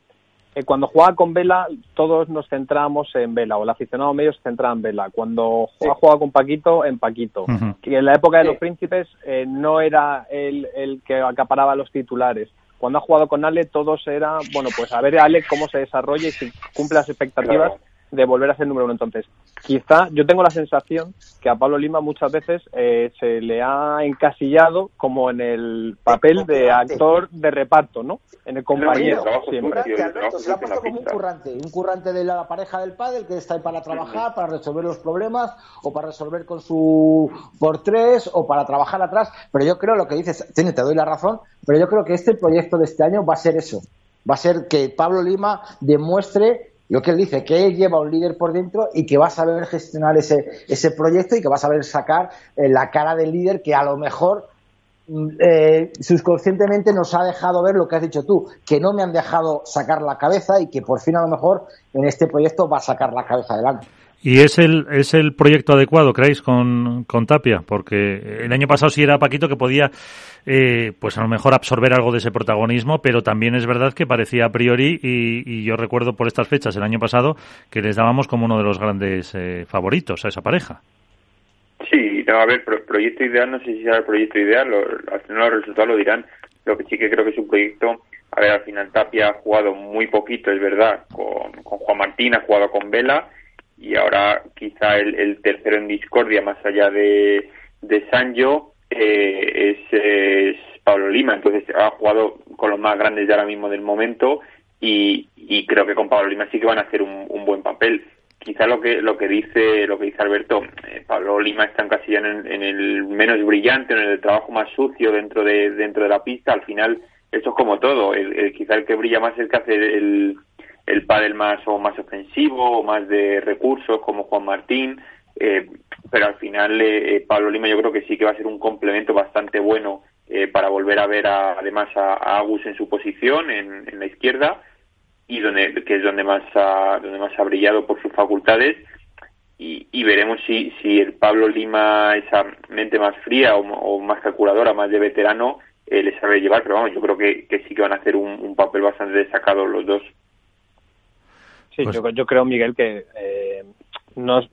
eh, cuando juega con Vela todos nos centramos en Vela o el aficionado medio se centra en Vela. Cuando ha jugado con Paquito en Paquito. Y en la época de los príncipes eh, no era el, el que acaparaba los titulares. Cuando ha jugado con Ale todos era bueno pues a ver Ale cómo se desarrolla y si cumple las expectativas de volver a ser número uno. Entonces, quizá yo tengo la sensación que a Pablo Lima muchas veces eh, se le ha encasillado como en el papel de actor de reparto, ¿no? En el compañero, siempre. se ha puesto como un currante, un currante de la pareja del padre que está ahí para trabajar, para resolver los problemas, o para resolver con su por tres, o para trabajar atrás. Pero yo creo lo que dices, tiene, te doy la razón, pero yo creo que este proyecto de este año va a ser eso. Va a ser que Pablo Lima demuestre lo que él dice, que él lleva un líder por dentro y que va a saber gestionar ese, ese proyecto y que va a saber sacar eh, la cara del líder que a lo mejor mm, eh, subconscientemente nos ha dejado ver lo que has dicho tú, que no me han dejado sacar la cabeza y que por fin a lo mejor en este proyecto va a sacar la cabeza adelante. ¿Y es el, es el proyecto adecuado, creéis, con, con Tapia? Porque el año pasado sí era Paquito que podía, eh, pues a lo mejor absorber algo de ese protagonismo, pero también es verdad que parecía a priori, y, yo recuerdo por estas fechas el año pasado, que les dábamos como uno de los grandes eh, favoritos a esa pareja. Sí, a ver, proyecto ideal, no sé si será el proyecto ideal, al final los resultados lo dirán. Lo que sí que creo que es un proyecto a ver, al final Tapia ha jugado muy poquito, es verdad, con, con Juan Martín, ha jugado con Vela, y ahora quizá el, tercero en discordia más allá de, de Sancho eh, es, Pablo Lima. Entonces ha jugado con los más grandes de ahora mismo del momento y, y creo que con Pablo Lima sí que van a hacer un, buen papel. Quizá lo que lo que dice lo que dice Alberto eh, Pablo Lima está encasillado en, en el menos brillante en el trabajo más sucio dentro de dentro de la pista. Al final esto es como todo. El, quizá el que brilla más es el que hace el el pádel más o más ofensivo o más de recursos como Juan Martín eh, pero al final eh, eh, Pablo Lima yo creo que sí que va a ser un complemento bastante bueno para volver a ver además a, Agus en su posición en, la izquierda y donde que es donde más ha, donde más ha brillado por sus facultades. Y, veremos si, si el Pablo Lima esa mente más fría o, más calculadora más de veterano le sabe llevar pero vamos yo creo que, sí que van a hacer un papel bastante destacado los dos Sí, pues yo, creo, Miguel, que eh,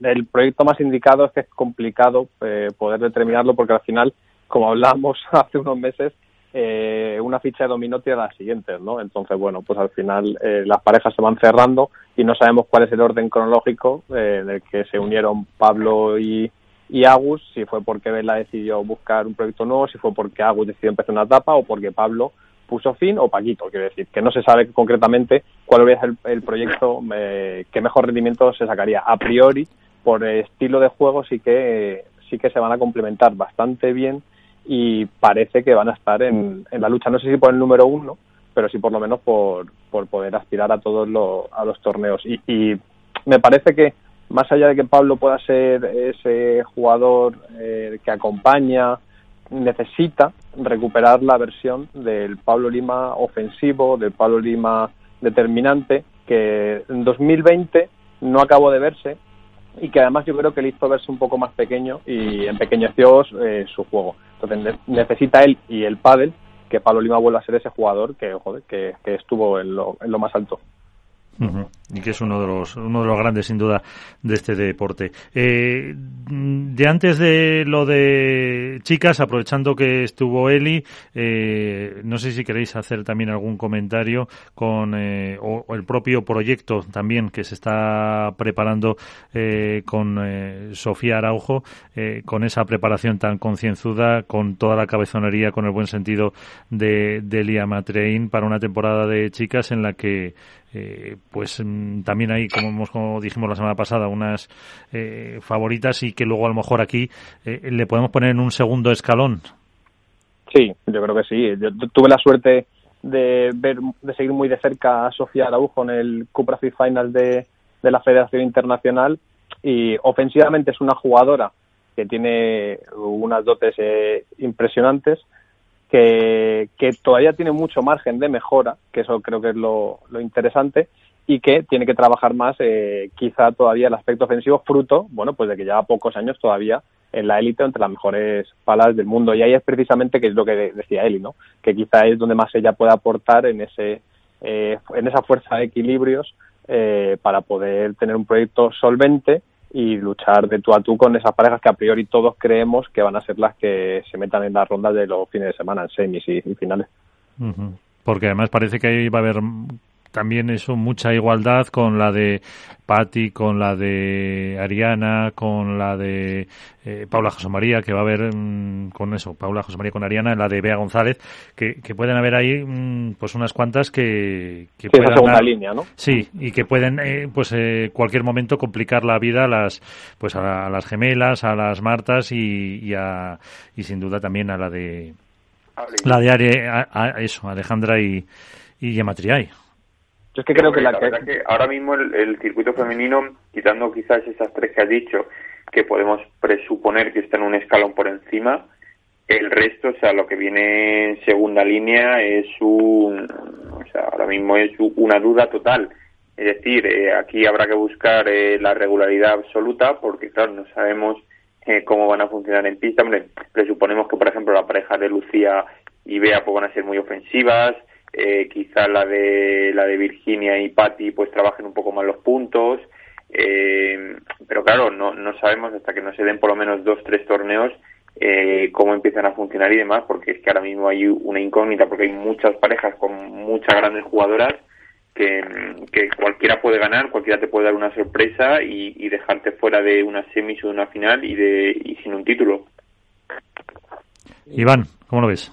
el proyecto más indicado es que es complicado eh, poder determinarlo porque al final, como hablamos (laughs) hace unos meses, eh, una ficha de dominó tiene las siguientes, ¿no? Entonces, bueno, pues al final las parejas se van cerrando y no sabemos cuál es el orden cronológico del que se unieron Pablo y, y Agus, si fue porque Vela decidió buscar un proyecto nuevo, si fue porque Agus decidió empezar una etapa o porque Pablo puso fin o Paquito, quiero decir, que no se sabe concretamente cuál hubiera el, el proyecto eh, que mejor rendimiento se sacaría. A priori, por estilo de juego sí que sí que se van a complementar bastante bien y parece que van a estar en, en la lucha. No sé si por el número uno, pero sí por lo menos por, por poder aspirar a todos los, a los torneos. Y, y me parece que más allá de que Pablo pueda ser ese jugador eh, que acompaña, necesita recuperar la versión del Pablo Lima ofensivo, del Pablo Lima determinante, que en 2020 no acabó de verse y que además yo creo que le hizo verse un poco más pequeño y empequeñeció eh, su juego. Entonces necesita él y el pádel que Pablo Lima vuelva a ser ese jugador que, joder, que, estuvo en lo, en lo más alto. Y que es uno de los uno de los grandes, sin duda, de este deporte. Eh, de antes de lo de chicas, aprovechando que estuvo Eli, eh, no sé si queréis hacer también algún comentario con eh, o, el propio proyecto también que se está preparando eh, con eh, Sofía Araujo, con esa preparación tan concienzuda, con toda la cabezonería, con el buen sentido de, de Elia Matrein para una temporada de chicas en la que eh, pues mm, también hay, como, como, dijimos la semana pasada, unas eh, favoritas y que luego a lo mejor aquí eh, le podemos poner en un segundo escalón. Sí, yo creo que sí. Yo tuve la suerte de ver, de seguir muy de cerca a Sofía Araujo en el Cupra Final de, de la Federación Internacional y ofensivamente es una jugadora que tiene unas dotes impresionantes que, que todavía tiene mucho margen de mejora, que eso creo que es lo, interesante, y que tiene que trabajar más eh, quizá todavía el aspecto ofensivo, fruto, bueno, pues de que lleva pocos años todavía en la élite entre las mejores palas del mundo. Y ahí es precisamente que es lo que decía Eli, ¿no? Que quizá es donde más ella puede aportar en ese eh, en esa fuerza de equilibrios eh, para poder tener un proyecto solvente y luchar de tú a tú con esas parejas que a priori todos creemos que van a ser las que se metan en las rondas de los fines de semana, en semis y, finales. Porque además parece que ahí va a haber también eso, mucha igualdad con la de Patti, con la de Ariana, con la de eh, Paula José María, que va a haber mm, con eso, Paula José María con Ariana, la de Bea González, que, que pueden haber ahí mm, pues unas cuantas que, que sí, puedan línea, ¿no? Sí, y que pueden eh, pues eh, cualquier momento complicar la vida a las pues a, las gemelas, a las Martas y, y, a, y sin duda también a la de la de Are, eso, Alejandra y, y Es que creo que la, verdad que ahora mismo el, circuito femenino, quitando quizás esas tres que has dicho, que podemos presuponer que están un escalón por encima, el resto, o sea, lo que viene en segunda línea es un, o sea, ahora mismo es una duda total. Es decir, eh, aquí habrá que buscar eh, la regularidad absoluta porque, claro, no sabemos eh, cómo van a funcionar en pista. Hombre, presuponemos que, por ejemplo, la pareja de Lucía y Bea pues, van a ser muy ofensivas, eh, quizá la de la de Virginia y Patty pues trabajen un poco más los puntos. Eh, pero claro no, no sabemos hasta que no se den por lo menos dos tres torneos eh, cómo empiezan a funcionar y demás porque es que ahora mismo hay una incógnita porque hay muchas parejas con muchas grandes jugadoras que, que cualquiera puede ganar cualquiera te puede dar una sorpresa y, y dejarte fuera de una semis o de una final y de y sin un título. Iván cómo lo ves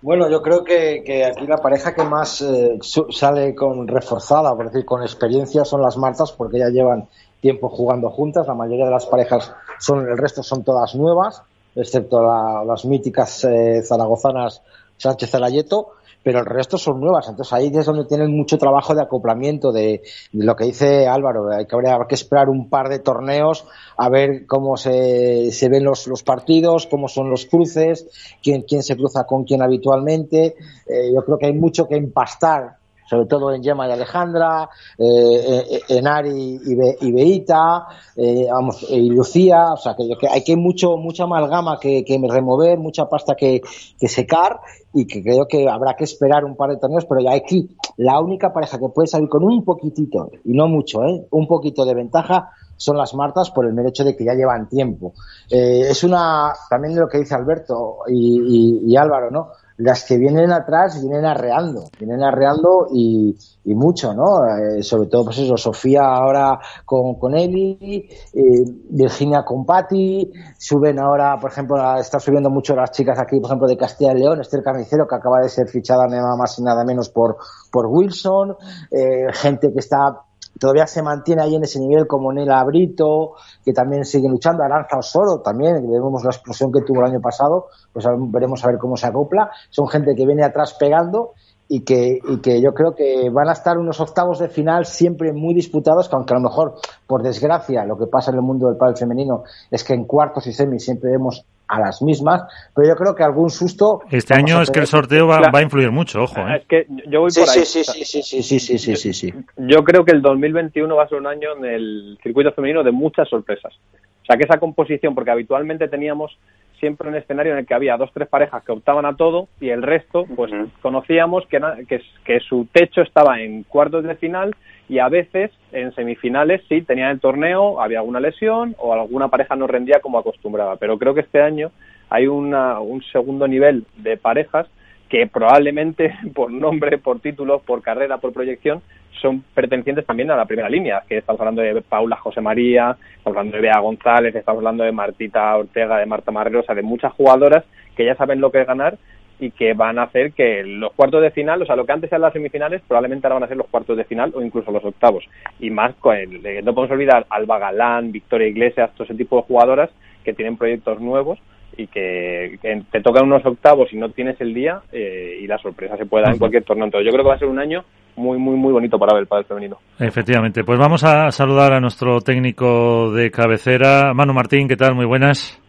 bueno, yo creo que, que aquí la pareja que más eh, sale con reforzada, por decir, con experiencia son las Martas, porque ya llevan tiempo jugando juntas. La mayoría de las parejas son, el resto son todas nuevas, excepto las míticas eh, zaragozanas Sánchez Zalayeto pero el resto son nuevas. Entonces ahí es donde tienen mucho trabajo de acoplamiento de, lo que dice Álvaro. Hay que, que esperar un par de torneos a ver cómo se, se ven los, los partidos, cómo son los cruces, quién, quién se cruza con quién habitualmente. Eh, yo creo que hay mucho que empastar sobre todo en Gemma y Alejandra, eh, eh, en Ari y, Beita, eh, vamos, y Lucía, o sea, que, hay que mucho, mucha amalgama que, que remover, mucha pasta que, que, secar y que creo que habrá que esperar un par de torneos, pero ya aquí la única pareja que puede salir con un poquitito, y no mucho, ¿eh? un poquito de ventaja, son las Martas por el mero hecho de que ya llevan tiempo. es una, también de lo que dice Alberto y, y Álvaro, ¿no? Las que vienen atrás vienen arreando, vienen arreando y, y mucho, ¿no? Eh, sobre todo, pues eso, Sofía ahora con, con Eli, eh, Virginia con Patti, suben ahora, por ejemplo, está subiendo mucho las chicas aquí, por ejemplo, de Castilla y León, Esther Carnicero, que acaba de ser fichada nada más y nada menos por, por Wilson, eh, gente que está todavía se mantiene ahí en ese nivel como Nela Brito, que también sigue luchando, Aranza Osoro también, vemos la explosión que tuvo el año pasado, pues veremos a ver cómo se acopla, son gente que viene atrás pegando y que, y que yo creo que van a estar unos octavos de final siempre muy disputados, que aunque a lo mejor, por desgracia, lo que pasa en el mundo del pádel femenino es que en cuartos y semis siempre vemos a las mismas, pero yo creo que algún susto... Este año es que el sorteo va, a influir mucho, ojo. ¿eh? Es que yo voy por ahí. Sí, sí, sí, sí, sí, sí, sí, sí, Yo creo que el 2021 va a ser un año en el circuito femenino de muchas sorpresas. O sea, que esa composición, porque habitualmente teníamos siempre un escenario en el que había dos tres parejas que optaban a todo y el resto pues conocíamos que, que, que su techo estaba en cuartos de final y a veces en semifinales sí tenían el torneo, había alguna lesión o alguna pareja no rendía como acostumbraba. Pero creo que este año hay una, un segundo nivel de parejas que probablemente (laughs) por nombre, por título, por carrera, por proyección, son pertenecientes también a la primera línea, que estamos hablando de Paula José María, estamos hablando de Bea González, estamos hablando de Martita Ortega, de Marta Marrero, o sea, de muchas jugadoras que ya saben lo que es ganar y que van a hacer que los cuartos de final, o sea, lo que antes eran las semifinales, probablemente ahora van a ser los cuartos de final o incluso los octavos. Y más, el, no podemos olvidar Alba Galán, Victoria Iglesias, todo ese tipo de jugadoras que tienen proyectos nuevos y que, te tocan unos octavos y no tienes el día eh, y la sorpresa se puede dar en cualquier torneo. Entonces yo creo que va a ser un año muy, muy, muy bonito para ver el padre femenino. Efectivamente. Pues vamos a saludar a nuestro técnico de cabecera, Manu Martín. ¿Qué tal? Muy buenas.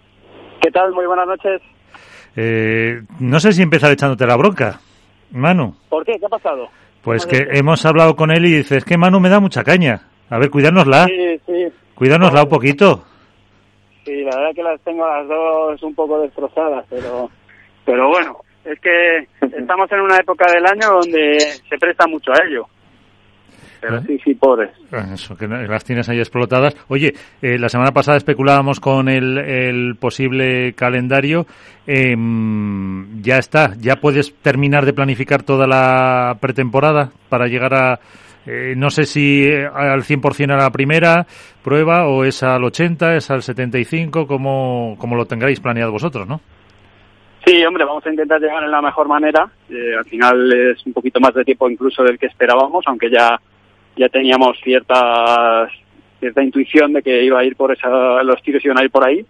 ¿Qué tal? Muy buenas noches. Eh, no sé si empezar echándote la bronca, Manu. ¿Por qué? ¿Qué ha pasado? Pues que hemos hablado con él y dices que Manu me da mucha caña. A ver, cuidárnosla. Sí, sí. Cuidárnosla un poquito. Sí, la verdad que las tengo las dos un poco destrozadas, pero, pero bueno, es que estamos en una época del año donde se presta mucho a ello. Pero sí, sí, pobres. Eso, que las tienes ahí explotadas. Oye, eh, la semana pasada especulábamos con el, el posible calendario. Eh, ya está, ya puedes terminar de planificar toda la pretemporada para llegar a. Eh, no sé si eh, al 100% a la primera prueba o es al 80, es al 75, como, como lo tengáis planeado vosotros, ¿no? Sí, hombre, vamos a intentar llegar en la mejor manera. al final es un poquito más de tiempo incluso del que esperábamos, aunque ya ya teníamos cierta, cierta intuición de que iba a ir por esa, los tiros iban a ir por ahí,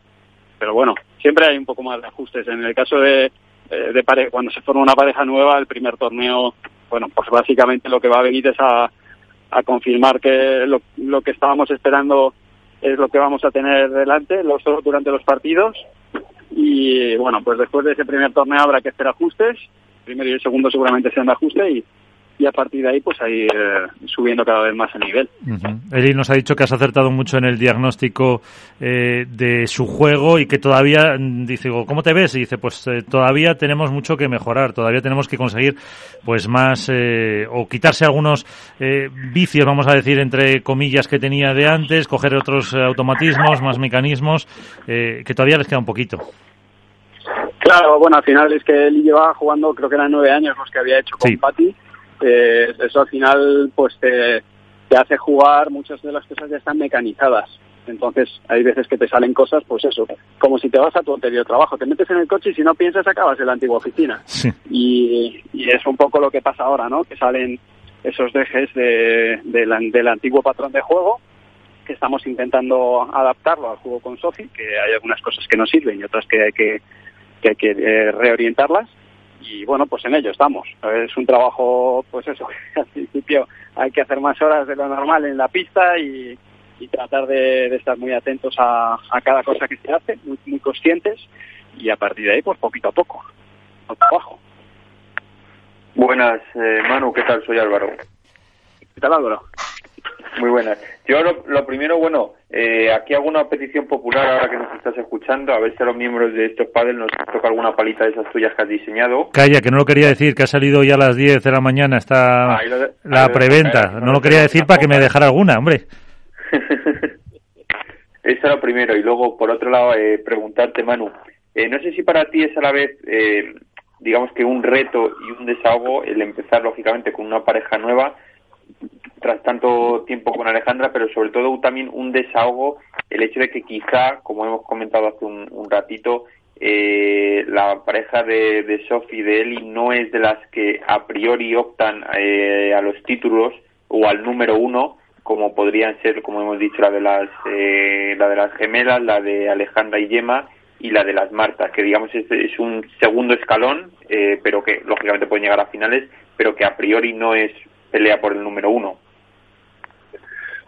pero bueno, siempre hay un poco más de ajustes. En el caso de, eh, de pare cuando se forma una pareja nueva, el primer torneo, bueno, pues básicamente lo que va a venir es a, a confirmar que lo, lo que estábamos esperando es lo que vamos a tener delante los, durante los partidos. Y bueno, pues después de ese primer torneo habrá que hacer ajustes. primero y el segundo seguramente sean de ajuste y, y a partir de ahí pues ahí eh, subiendo cada vez más el nivel. Eli nos ha dicho que has acertado mucho en el diagnóstico eh, de su juego y que todavía, mm, dice, ¿cómo te ves? Y dice, pues eh, todavía tenemos mucho que mejorar, todavía tenemos que conseguir pues más o quitarse algunos vicios, vamos a decir, entre comillas que tenía de antes, coger otros automatismos, más mecanismos, que todavía les queda un poquito. Claro, bueno, al final es que él llevaba jugando, creo que eran nueve años los que había hecho con Patti eh, eso al final pues te, hace jugar, muchas de las cosas ya están mecanizadas. Entonces hay veces que te salen cosas, pues eso, como si te vas a tu anterior trabajo, te metes en el coche y si no piensas acabas en la antigua oficina. Y, es un poco lo que pasa ahora, ¿no? Que salen esos dejes de, del antiguo patrón de juego que estamos intentando adaptarlo al juego con Sofi, que hay algunas cosas que no sirven y otras que hay que, que, hay que eh, reorientarlas y bueno, pues en ello estamos. Es un trabajo, pues eso, (laughs) al principio hay que hacer más horas de lo normal en la pista y, tratar de, estar muy atentos a, cada cosa que se hace, muy, muy conscientes y a partir de ahí, pues poquito a poco, al trabajo. Buenas, eh, Manu, ¿qué tal? Soy Álvaro. ¿Qué tal, Álvaro? Muy buenas. Yo lo, primero, bueno, eh, aquí hago una petición popular ahora que nos estás escuchando, a ver si a los miembros de estos padres nos toca alguna palita de esas tuyas que has diseñado. Calla, que no lo quería decir, que ha salido ya a las 10 de la mañana, está la preventa. no lo quería decir para que me (laughs) dejara alguna, hombre. (laughs) Eso era lo primero. Y luego, por otro lado, eh, preguntarte, Manu, eh, no sé si para ti es a la vez, eh, digamos que un reto y un desahogo el empezar, lógicamente, con una pareja nueva, tras tanto tiempo con Alejandra, pero sobre todo también un desahogo, el hecho de que quizá, como hemos comentado hace un, ratito, eh, la pareja de, de Sophie y de Eli no es de las que a priori optan eh, a los títulos o al número uno, como podrían ser, como hemos dicho, la de las, eh, la de las gemelas, la de Alejandra y Yema y la de las Martas, que digamos es, es un segundo escalón, pero que lógicamente pueden llegar a finales, pero que a priori no es pelea por el número uno.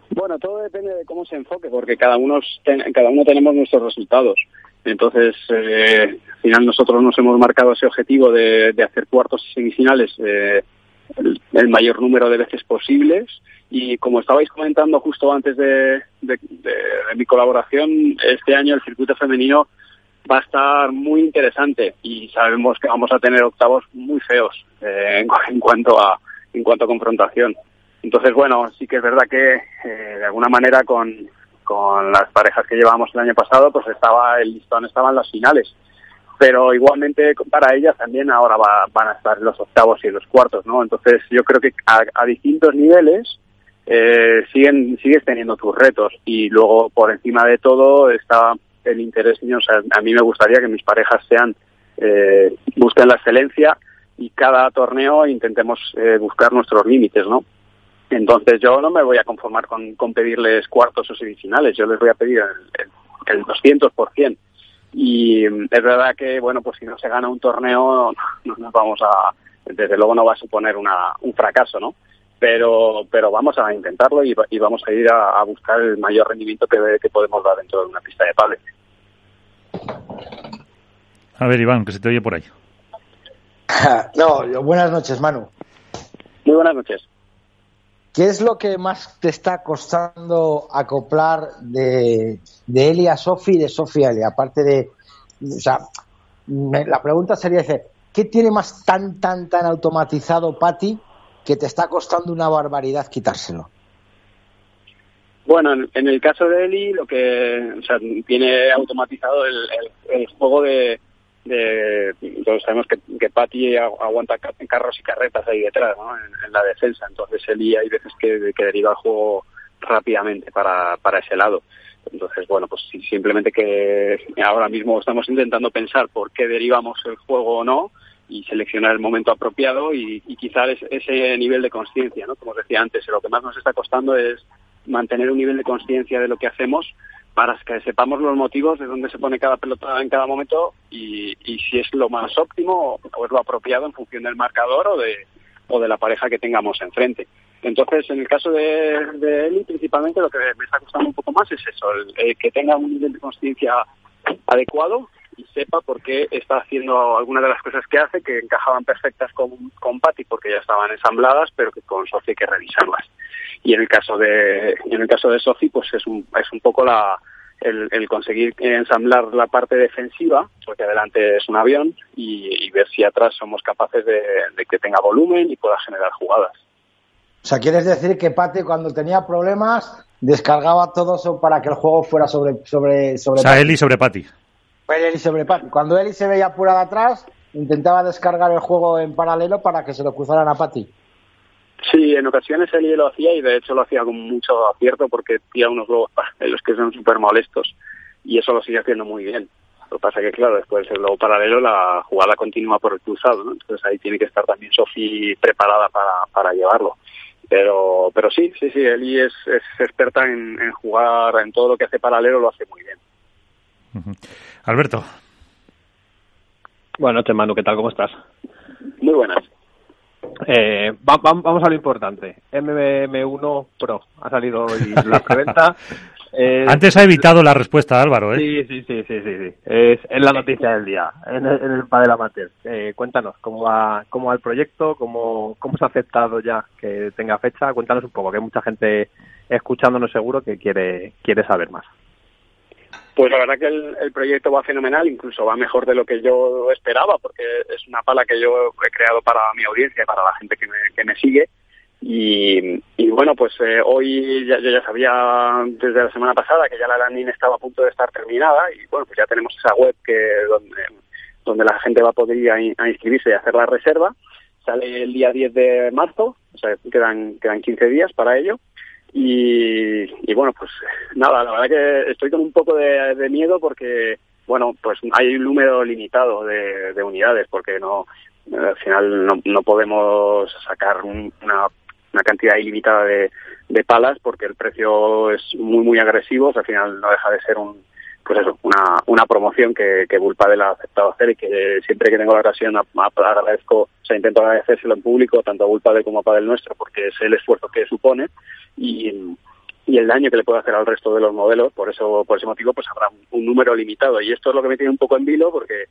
Bueno, todo depende de cómo se enfoque, porque cada uno, cada uno tenemos nuestros resultados. Entonces, eh, al final nosotros nos hemos marcado ese objetivo de, hacer cuartos y semifinales eh, el, mayor número de veces posibles. Y como estabais comentando justo antes de, mi colaboración, este año el circuito femenino va a estar muy interesante y sabemos que vamos a tener octavos muy feos eh, en, cuanto a en cuanto a confrontación. Entonces, bueno, sí que es verdad que eh, de alguna manera con, con las parejas que llevábamos el año pasado, pues estaba el listón estaba en las finales. Pero igualmente para ellas también ahora van a estar los octavos y los cuartos, ¿no? Entonces yo creo que a, distintos niveles eh, siguen sigues teniendo tus retos y luego por encima de todo está el interés, o sea, a mí me gustaría que mis parejas sean, eh, busquen la excelencia y cada torneo intentemos eh, buscar nuestros límites, ¿no? Entonces yo no me voy a conformar con, con pedirles cuartos o semifinales, yo les voy a pedir el, el, el 200%. Y es verdad que, bueno, pues si no se gana un torneo, no nos vamos a, desde luego no va a suponer una, un fracaso, ¿no? Pero, pero vamos a intentarlo y, y vamos a ir a, buscar el mayor rendimiento que, que podemos dar dentro de una pista de pádel. A ver, Iván, que se te oye por ahí. (laughs) no, buenas noches, Manu. Muy buenas noches. ¿Qué es lo que más te está costando acoplar de, de Eli a Sofi y de Sofi a Eli? Aparte de. O sea, la pregunta sería: ¿qué tiene más tan, tan, tan automatizado Patti que te está costando una barbaridad quitárselo? Bueno, en, el caso de Eli, lo que o sea, tiene automatizado el, el, juego de, de, todos sabemos que, que Patti aguanta carros y carretas ahí detrás, ¿no? En, la defensa. Entonces Eli hay veces que, que deriva el juego rápidamente para, para ese lado. Entonces, bueno, pues simplemente que ahora mismo estamos intentando pensar por qué derivamos el juego o no y seleccionar el momento apropiado y, y quizás ese nivel de conciencia, ¿no? Como os decía antes, lo que más nos está costando es mantener un nivel de conciencia de lo que hacemos para que sepamos los motivos de dónde se pone cada pelota en cada momento y, y si es lo más óptimo o es lo apropiado en función del marcador o de, o de la pareja que tengamos enfrente. Entonces, en el caso de, de Eli, principalmente lo que me está costando un poco más es eso, el, que tenga un nivel de conciencia adecuado y sepa por qué está haciendo algunas de las cosas que hace que encajaban perfectas con, con Patty porque ya estaban ensambladas, pero que con Sophie hay que revisarlas. Y en el caso de en el caso de Sofi pues es un es un poco la el, conseguir ensamblar la parte defensiva porque adelante es un avión y, ver si atrás somos capaces de, que tenga volumen y pueda generar jugadas. O sea quieres decir que Pate cuando tenía problemas descargaba todo eso para que el juego fuera sobre sobre sobre o sea Eli sobre Pati Eli Pati cuando Eli se veía apurada atrás intentaba descargar el juego en paralelo para que se lo cruzaran a Pati Sí, en ocasiones él lo hacía y de hecho lo hacía con mucho acierto porque tira unos globos en los que son súper molestos y eso lo sigue haciendo muy bien. Lo que pasa que, claro, después el globo paralelo la jugada continúa por el cruzado. Entonces ahí tiene que estar también Sofi preparada para, llevarlo. Pero, pero sí, sí, sí, Eli es, es experta en jugar en todo lo que hace paralelo, lo hace muy bien. Alberto. Bueno, te Manu, ¿qué tal? ¿Cómo estás? Muy buenas. Eh, vamos a lo importante. MM1 Pro ha salido hoy la preventa. (laughs) Antes ha evitado la respuesta, Álvaro. ¿eh? Sí, sí, sí, sí, sí, Es, la noticia del día en el, en el Padel Amateur. Eh, cuéntanos cómo va, cómo va el proyecto, cómo, cómo se ha aceptado ya que tenga fecha. Cuéntanos un poco, que hay mucha gente escuchándonos seguro que quiere, quiere saber más. Pues la verdad que el, proyecto va fenomenal, incluso va mejor de lo que yo esperaba, porque es una pala que yo he creado para mi audiencia para la gente que me, que me sigue. Y, bueno, pues eh, hoy ya, yo ya sabía desde la semana pasada que ya la landing estaba a punto de estar terminada y bueno, pues ya tenemos esa web que donde, la gente va a poder ir a, inscribirse y hacer la reserva. Sale el día 10 de marzo, o sea, quedan, quedan 15 días para ello. Y, bueno, pues nada, la verdad que estoy con un poco de, miedo porque, bueno, pues hay un número limitado de, unidades porque no, al final no, no podemos sacar una, una cantidad ilimitada de palas porque el precio es muy, muy agresivo, al final no deja de ser un, pues eso, una, una promoción que, que Bullpadel ha aceptado hacer y que siempre que tengo la ocasión agradezco, o sea, intento agradecérselo en público, tanto a Bullpadel como a Padel Nuestro, porque es el esfuerzo que supone y, y el daño que le puede hacer al resto de los modelos, por eso, por ese motivo, pues habrá un, número limitado. Y esto es lo que me tiene un poco en vilo, porque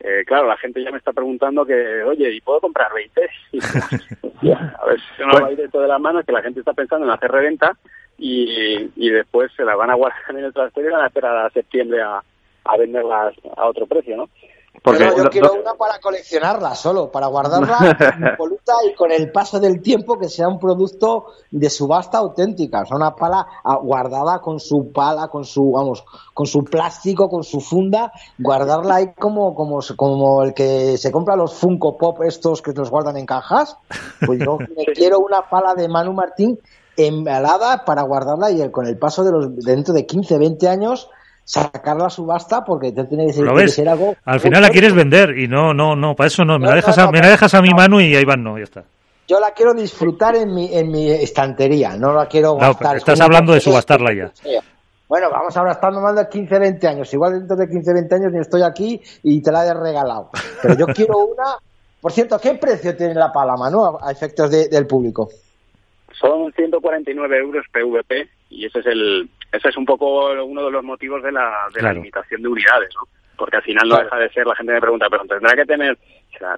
eh, claro, la gente ya me está preguntando que, oye, ¿y puedo comprar 20? (laughs) (laughs) a ver si no va a ir dentro de las manos, que la gente está pensando en hacer reventa y, y después se la van a guardar en el trastero y van a esperar a septiembre a, a venderlas a otro precio, ¿no? Porque yo quiero una para coleccionarla solo, para guardarla (laughs) impoluta y con el paso del tiempo que sea un producto de subasta auténtica, o sea, una pala ah, guardada con su pala, con su, vamos, con su plástico, con su funda, guardarla ahí como, como, como el que se compra los Funko Pop estos que los guardan en cajas. Pues yo (laughs) quiero una pala de Manu Martín embalada para guardarla y con el paso de los, dentro de 15, 20 años, sacar la subasta porque te tiene que ser algo. Al final la quieres vender y no, no, no, para eso no. Me, la, dejas a, me la dejas a mi mano y ahí van, no, ya está. Yo la quiero disfrutar en mi, en mi estantería, no la quiero gastar. estás hablando de subastarla ya. Bueno, vamos ahora, estando más de 15, 20 años. Igual dentro de 15, 20 años ni estoy aquí y te la he regalado. Pero yo quiero (laughs) una. Por cierto, ¿qué precio tiene la pala, Manu, a efectos del público? Son 149 euros PVP y ese es el ese es un poco uno de los motivos de la, de la limitación de unidades, ¿no? Porque al final no deja de ser, la gente me pregunta, pero tendrá que tener,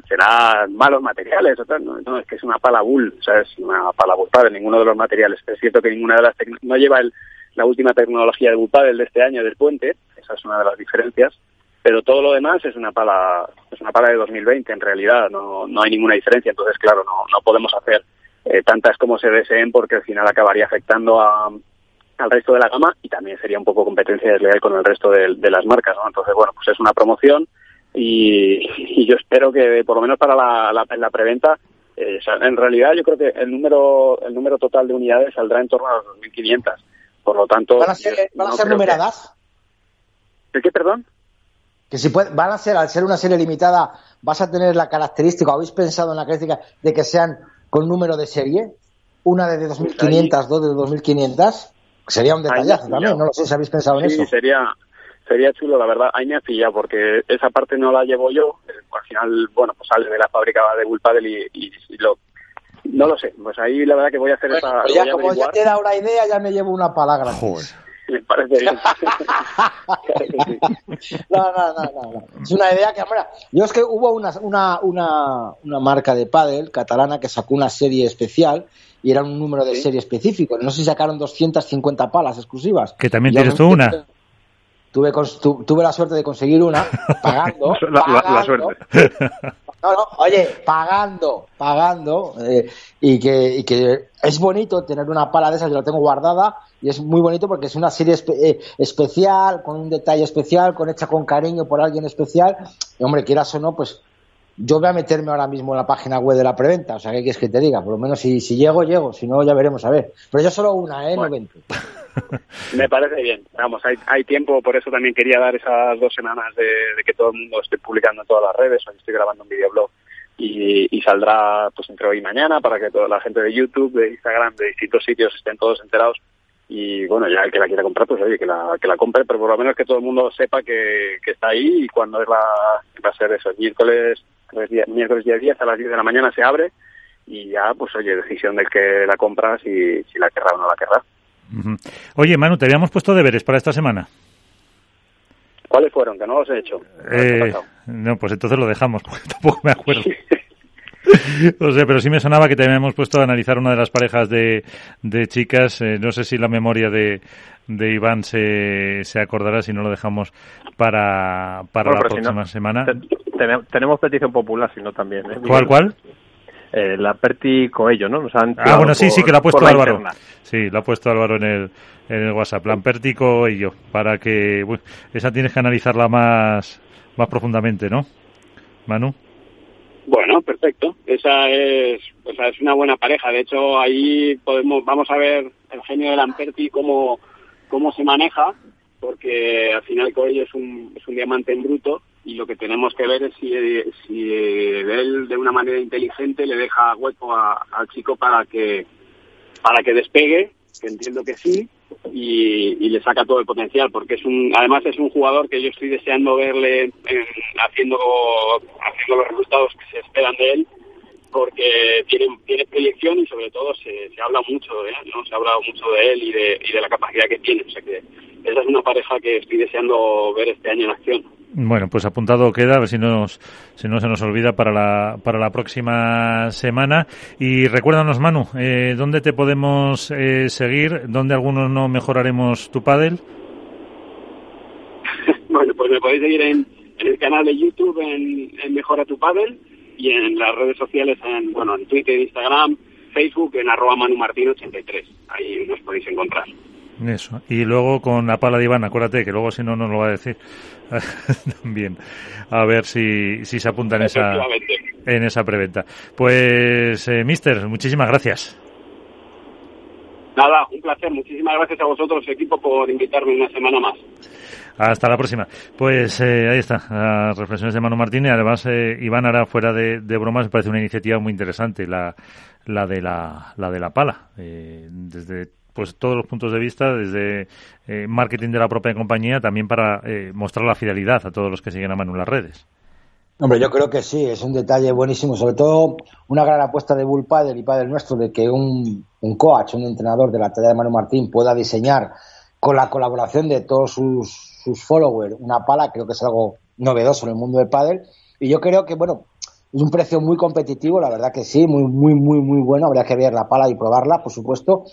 será, malos materiales o tal, no, es que es una pala bull, o sea, es una pala bull de ninguno de los materiales. Es cierto que ninguna de las no lleva el, la última tecnología de bull de este año del puente, esa es una de las diferencias, pero todo lo demás es una pala, es una pala de 2020 en realidad, no, no hay ninguna diferencia, entonces claro, no, no podemos hacer eh, tantas como se deseen porque al final acabaría afectando a, al resto de la gama y también sería un poco competencia desleal con el resto de, las marcas, ¿no? Entonces, bueno, pues es una promoción y, yo espero que por lo menos para la, la, preventa, eh, en realidad yo creo que el número el número total de unidades saldrá en torno a los 2.500. Por lo tanto... ¿Van a ser, ¿van a ser numeradas? ¿De qué, perdón? Que si van a ser, al ser una serie limitada, vas a tener la característica, ¿habéis pensado en la característica de que sean con número de serie, una de 2.500, dos de 2.500. Sería un detallazo también, no lo sé si habéis pensado en eso. Sí, sería, sería chulo, la verdad. Ahí me ha pillado porque esa parte no la llevo yo. Al final, bueno, pues sale de la fábrica de Bullpadel y, y, lo... No lo sé, pues ahí la verdad que voy a hacer esa... Pues ya como ya te da una idea, ya me llevo una palabra. (laughs) Me parece bien. (laughs) no, no, no, no, Es una idea que, mira, yo es que hubo una, una, una, una marca de pádel catalana que sacó una serie especial y era un número de serie específico. No sé si sacaron 250 palas exclusivas. Que también tienes tú una. Tuve, tuve la suerte de conseguir una (laughs) pagando. la, suerte. No, no, oye, pagando, pagando, eh, y, que, y que es bonito tener una pala de esas, yo la tengo guardada, y es muy bonito porque es una serie eh, especial, con un detalle especial, con hecha con cariño por alguien especial, y hombre, quieras o no, pues yo voy a meterme ahora mismo en la página web de la preventa, o sea, ¿qué quieres que te diga? Por lo menos si, si llego, llego, si no, ya veremos a ver. Pero yo solo una, ¿eh? No (laughs) (laughs) Me parece bien, vamos, hay, hay tiempo, por eso también quería dar esas dos semanas de, que todo el mundo esté publicando en todas las redes, hoy estoy grabando un videoblog y, y saldrá pues entre hoy y mañana para que toda la gente de YouTube, de Instagram, de distintos sitios estén todos enterados. Y bueno, ya el que la quiera comprar, pues oye, que la, que la compre, pero por lo menos que todo el mundo sepa que, está ahí y cuando es la, va a ser eso, miércoles miércoles día 10 a las 10 de la mañana se abre y ya, pues oye, decisión del que la compra si, si la querrá o no la querrá. Oye, Manu, te habíamos puesto deberes para esta semana. ¿Cuáles fueron? Que no los he hecho. Eh, no, pues entonces lo dejamos, (laughs) porque tampoco me acuerdo. no (laughs) sé, pero sí me sonaba que te habíamos puesto a analizar una de las parejas de, de chicas. Eh, no sé si la memoria de, de Iván se, se acordará si no lo dejamos para, para la próxima semana. tenemos petición popular, si no también. ¿eh? ¿Cuál, cuál? Eh, la Perti Coello, ¿no? ah, bueno, sí, sí, que lo ha puesto Álvaro. Sí, lo ha puesto Álvaro en el, en el WhatsApp. La Perti Coello, para que. esa tienes que analizarla más, más profundamente, ¿no? Manu. Bueno, perfecto. Esa es, es una buena pareja. De hecho, ahí podemos, vamos a ver el genio de Lamperti cómo, cómo se maneja, porque al final Coello es un, es un diamante en bruto y lo que tenemos que ver es si, si él de una manera inteligente le deja hueco al chico para que para que despegue, que entiendo que sí, y, le saca todo el potencial, porque es un, además es un jugador que yo estoy deseando verle haciendo, haciendo los resultados que se esperan de él porque tiene, tiene proyección y sobre todo se, se habla mucho de él, ¿no? Se ha hablado mucho de él y de, y de la capacidad que tiene. O sea que esa es una pareja que estoy deseando ver este año en acción. Bueno, pues apuntado queda, a ver si, nos, si no se nos olvida para la, para la próxima semana. Y recuérdanos, Manu, eh, ¿dónde te podemos eh, seguir? ¿Dónde algunos no mejoraremos tu pádel? (laughs) bueno, pues me podéis seguir en, el canal de YouTube en, Mejora tu Padel y en las redes sociales en, bueno, en Twitter, Instagram, Facebook, en arroba manumartin83. Ahí nos podéis encontrar. Eso. Y luego con la pala de Iván, acuérdate que luego si no nos lo va a decir. (laughs) También. A ver si, si se apunta en esa, en esa preventa. Pues, eh, Mister, muchísimas gracias. Nada, un placer. Muchísimas gracias a vosotros, equipo, por invitarme una semana más. Hasta la próxima. Pues eh, ahí está, las reflexiones de Manu Martínez. Además, eh, Iván, ahora fuera de, bromas, me parece una iniciativa muy interesante, la, la, de, la, la de la pala. Eh, desde pues todos los puntos de vista, desde eh, marketing de la propia compañía, también para eh, mostrar la fidelidad a todos los que siguen a Manu en las redes. Hombre, yo creo que sí, es un detalle buenísimo, sobre todo una gran apuesta de Bull Padel y Padel nuestro de que un, un coach, un entrenador de la talla de Manu Martín pueda diseñar con la colaboración de todos sus, sus followers una pala, creo que es algo novedoso en el mundo del pádel. Y yo creo que, bueno, es un precio muy competitivo, la verdad que sí, muy, muy, muy, muy bueno, habría que ver la pala y probarla, por supuesto,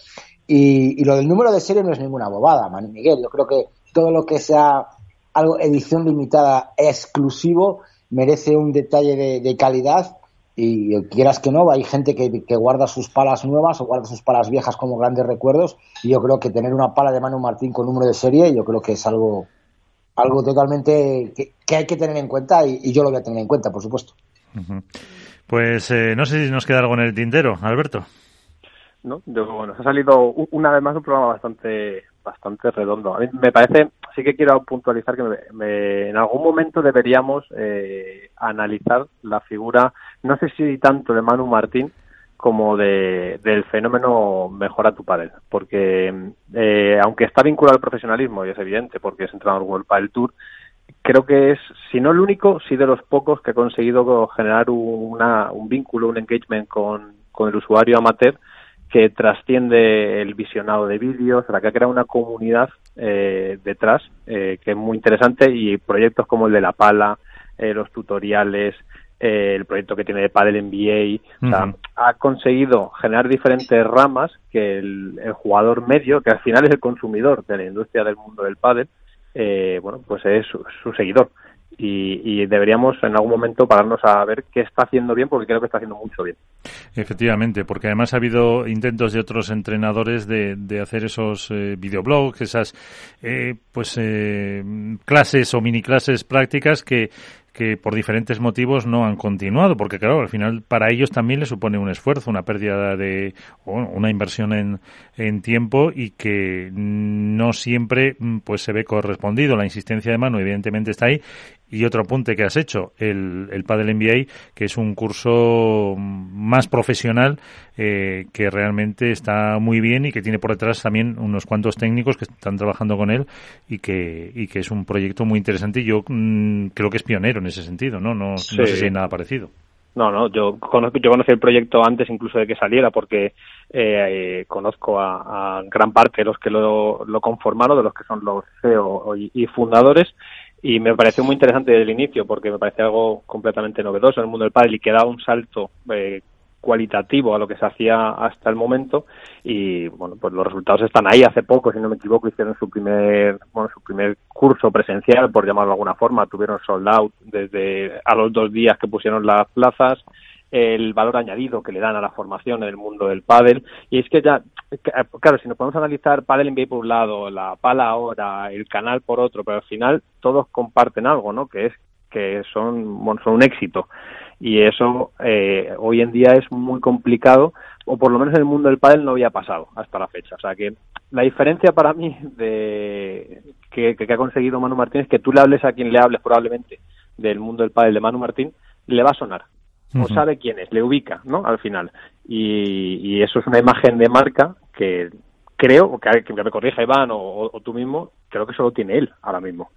y, lo del número de serie no es ninguna bobada, Manu Miguel. Yo creo que todo lo que sea algo edición limitada exclusivo merece un detalle de, calidad y quieras que no, hay gente que, guarda sus palas nuevas o guarda sus palas viejas como grandes recuerdos y yo creo que tener una pala de Manu Martín con número de serie yo creo que es algo algo totalmente que, hay que tener en cuenta y, yo lo voy a tener en cuenta, por supuesto. Pues eh, no sé si nos queda algo en el tintero, Alberto. ¿No? bueno, ha salido una vez más un programa bastante bastante redondo. A mí me parece, sí que quiero puntualizar que me, en algún momento deberíamos eh, analizar la figura, no sé si tanto de Manu Martín como de, del fenómeno Mejora tu Padel, porque eh, aunque está vinculado al profesionalismo, y es evidente, porque es entrenador World Padel Tour, creo que es, si no el único, sí de los pocos que ha conseguido generar una, un vínculo, un engagement con, con el usuario amateur que trasciende el visionado de vídeos, la que ha creado una comunidad eh, detrás eh, que es muy interesante y proyectos como el de La Pala, eh, los tutoriales, el proyecto que tiene de Padel NBA, ha conseguido generar diferentes ramas que el, jugador medio, que al final es el consumidor de la industria del mundo del pádel, bueno, pues es su seguidor y, deberíamos en algún momento pararnos a ver qué está haciendo bien porque creo que está haciendo mucho bien. Efectivamente, porque además ha habido intentos de otros entrenadores de, de hacer esos eh, videoblogs, esas eh, pues eh, clases o mini clases prácticas que que por diferentes motivos no han continuado, porque claro, al final para ellos también les supone un esfuerzo, una pérdida de, o una inversión en, en tiempo y que no siempre mm, pues se ve correspondido. La insistencia de mano evidentemente está ahí y otro apunte que has hecho, el, el Padel MBA, que es un curso más profesional eh, que realmente está muy bien y que tiene por detrás también unos cuantos técnicos que están trabajando con él y que, y que es un proyecto muy interesante y yo mm, creo que es pionero en ese sentido, ¿no? No, no sé si hay nada parecido. No, no, yo conozco, yo conocí el proyecto antes incluso de que saliera porque eh, conozco a, gran parte de los que lo, lo conformaron, de los que son los CEO y fundadores y me pareció muy interesante desde el inicio porque me parece algo completamente novedoso en el mundo del pádel y que da un salto eh, cualitativo a lo que se hacía hasta el momento. Y bueno pues los resultados están ahí. Hace poco si no me equivoco hicieron su primer bueno su primer curso presencial por llamarlo de alguna forma. Tuvieron sold out desde a los dos días que pusieron las plazas el valor añadido que le dan a la formación en el mundo del pádel. Y es que ya claro si nos podemos analizar pádel NBA por un lado la pala ahora el canal por otro pero al final todos comparten algo no que es que son bueno, son un éxito. Y eso eh, hoy en día es muy complicado o por lo menos en el mundo del pádel no había pasado hasta la fecha. O sea que la diferencia para mí de que, que, ha conseguido Manu Martín es que tú le hables a quien le hables probablemente del mundo del pádel de Manu Martín le va a sonar o sabe quién es, le ubica, ¿no? Al final. Y, eso es una imagen de marca que creo, o que, que me corrija Iván o, tú mismo, creo que solo tiene él ahora mismo.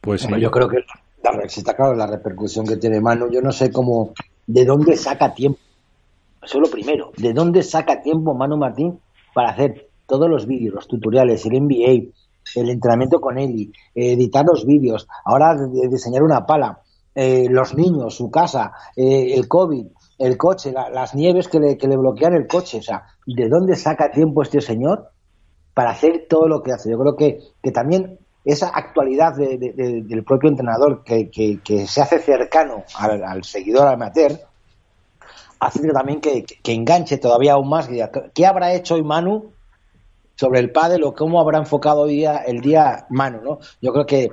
Pues yo creo que está claro la repercusión que tiene Manu. Yo no sé cómo, de dónde saca tiempo. Eso es lo primero. ¿De dónde saca tiempo Manu Martín para hacer todos los vídeos, los tutoriales, el NBA, el entrenamiento con Eli, editar los vídeos, ahora diseñar una pala? Eh, los niños, su casa, eh, el COVID, el coche, las nieves que le, que le bloquean el coche. O sea, ¿de dónde saca tiempo este señor para hacer todo lo que hace? Yo creo que, que también esa actualidad del propio entrenador que, se hace cercano al, seguidor amateur, hace también que, enganche todavía aún más. ¿Qué habrá hecho hoy Manu sobre el pádel o cómo habrá enfocado hoy el día Manu? ¿no? Yo creo que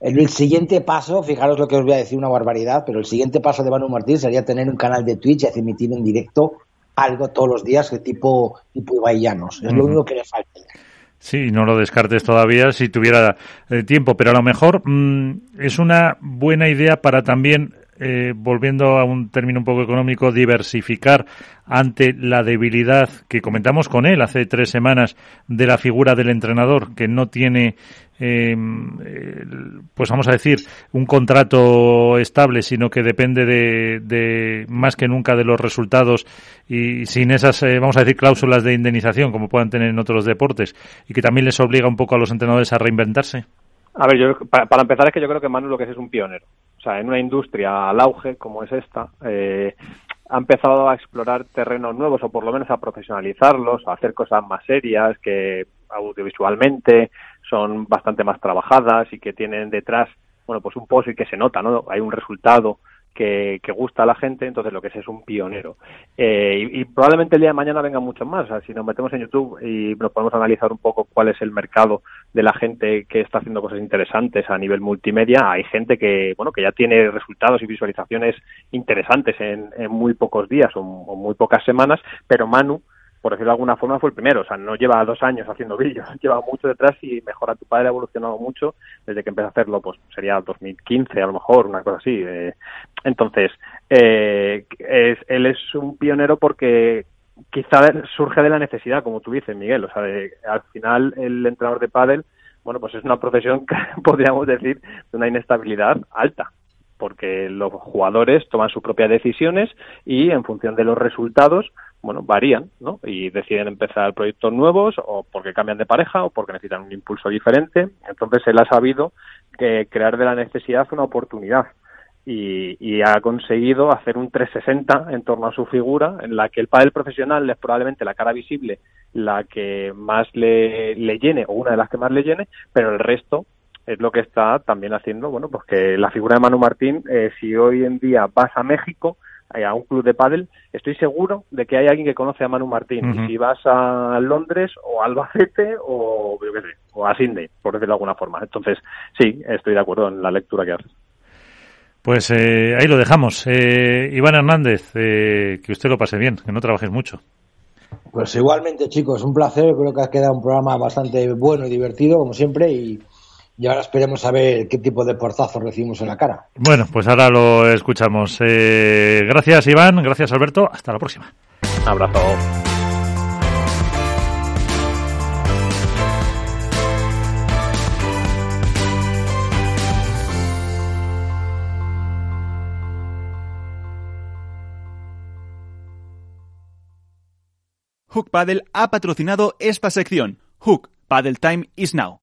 el, siguiente paso, fijaros lo que os voy a decir, una barbaridad, pero el siguiente paso de Manu Martín sería tener un canal de Twitch y emitir en directo algo todos los días de tipo, tipo Es lo único que le falta. Sí, no lo descartes todavía si tuviera eh, tiempo, pero a lo mejor mm, es una buena idea para también eh, volviendo a un término un poco económico, diversificar ante la debilidad que comentamos con él hace tres semanas de la figura del entrenador, que no tiene, em, pues vamos a decir, un contrato estable, sino que depende de, más que nunca de los resultados y sin esas, eh, vamos a decir, cláusulas de indemnización como puedan tener en otros deportes y que también les obliga un poco a los entrenadores a reinventarse. A ver, yo, para, empezar es que yo creo que Manu lo que es es un pionero. Sea, en una industria al auge como es esta, eh, ha empezado a explorar terrenos nuevos o por lo menos a profesionalizarlos, a hacer cosas más serias que audiovisualmente son bastante más trabajadas y que tienen detrás, bueno, pues un pozo y que se nota, ¿no? Hay un resultado que, gusta a la gente, entonces lo que es es un pionero. Eh, y, probablemente el día de mañana vengan muchos más. O si nos metemos en YouTube y nos podemos analizar un poco cuál es el mercado de la gente que está haciendo cosas interesantes a nivel multimedia, hay gente que, bueno, que ya tiene resultados y visualizaciones interesantes en, muy pocos días o muy pocas semanas, pero Manu por decirlo de alguna forma, fue el primero. O sea, no lleva dos años haciendo vídeos, (laughs) lleva mucho detrás y Mejora tu padre ha evolucionado mucho desde que empezó a hacerlo, pues sería 2015 a lo mejor, una cosa así. Eh. entonces, eh, él es un pionero porque quizá surge de la necesidad, como tú dices, Miguel. O sea, al final el entrenador de pádel, bueno, pues es una profesión (laughs) podríamos decir de una inestabilidad alta porque los jugadores toman sus propias decisiones y en función de los resultados bueno, varían, ¿no? Y deciden empezar proyectos nuevos o porque cambian de pareja o porque necesitan un impulso diferente. Entonces él ha sabido que crear de la necesidad una oportunidad y, ha conseguido hacer un 360 en torno a su figura, en la que el pádel profesional es probablemente la cara visible, la que más le, le llene o una de las que más le llene, pero el resto es lo que está también haciendo, bueno, pues que la figura de Manu Martín, eh, si hoy en día vas a México, a un club de pádel, estoy seguro de que hay alguien que conoce a Manu Martín. Y si vas a Londres o a Albacete o, yo qué sé, o a Sydney, por decirlo de alguna forma. Entonces, sí, estoy de acuerdo en la lectura que haces. Pues eh, ahí lo dejamos. Eh, Iván Hernández, que usted lo pase bien, que no trabajes mucho. Pues igualmente, chicos, un placer. Creo que ha quedado un programa bastante bueno y divertido, como siempre, y y ahora esperemos a ver qué tipo de portazo recibimos en la cara. Bueno, pues ahora lo escuchamos. Eh, gracias, Iván. Gracias, Alberto. Hasta la próxima. Un abrazo. Hook Paddle ha patrocinado esta sección. Hook Paddle Time is now.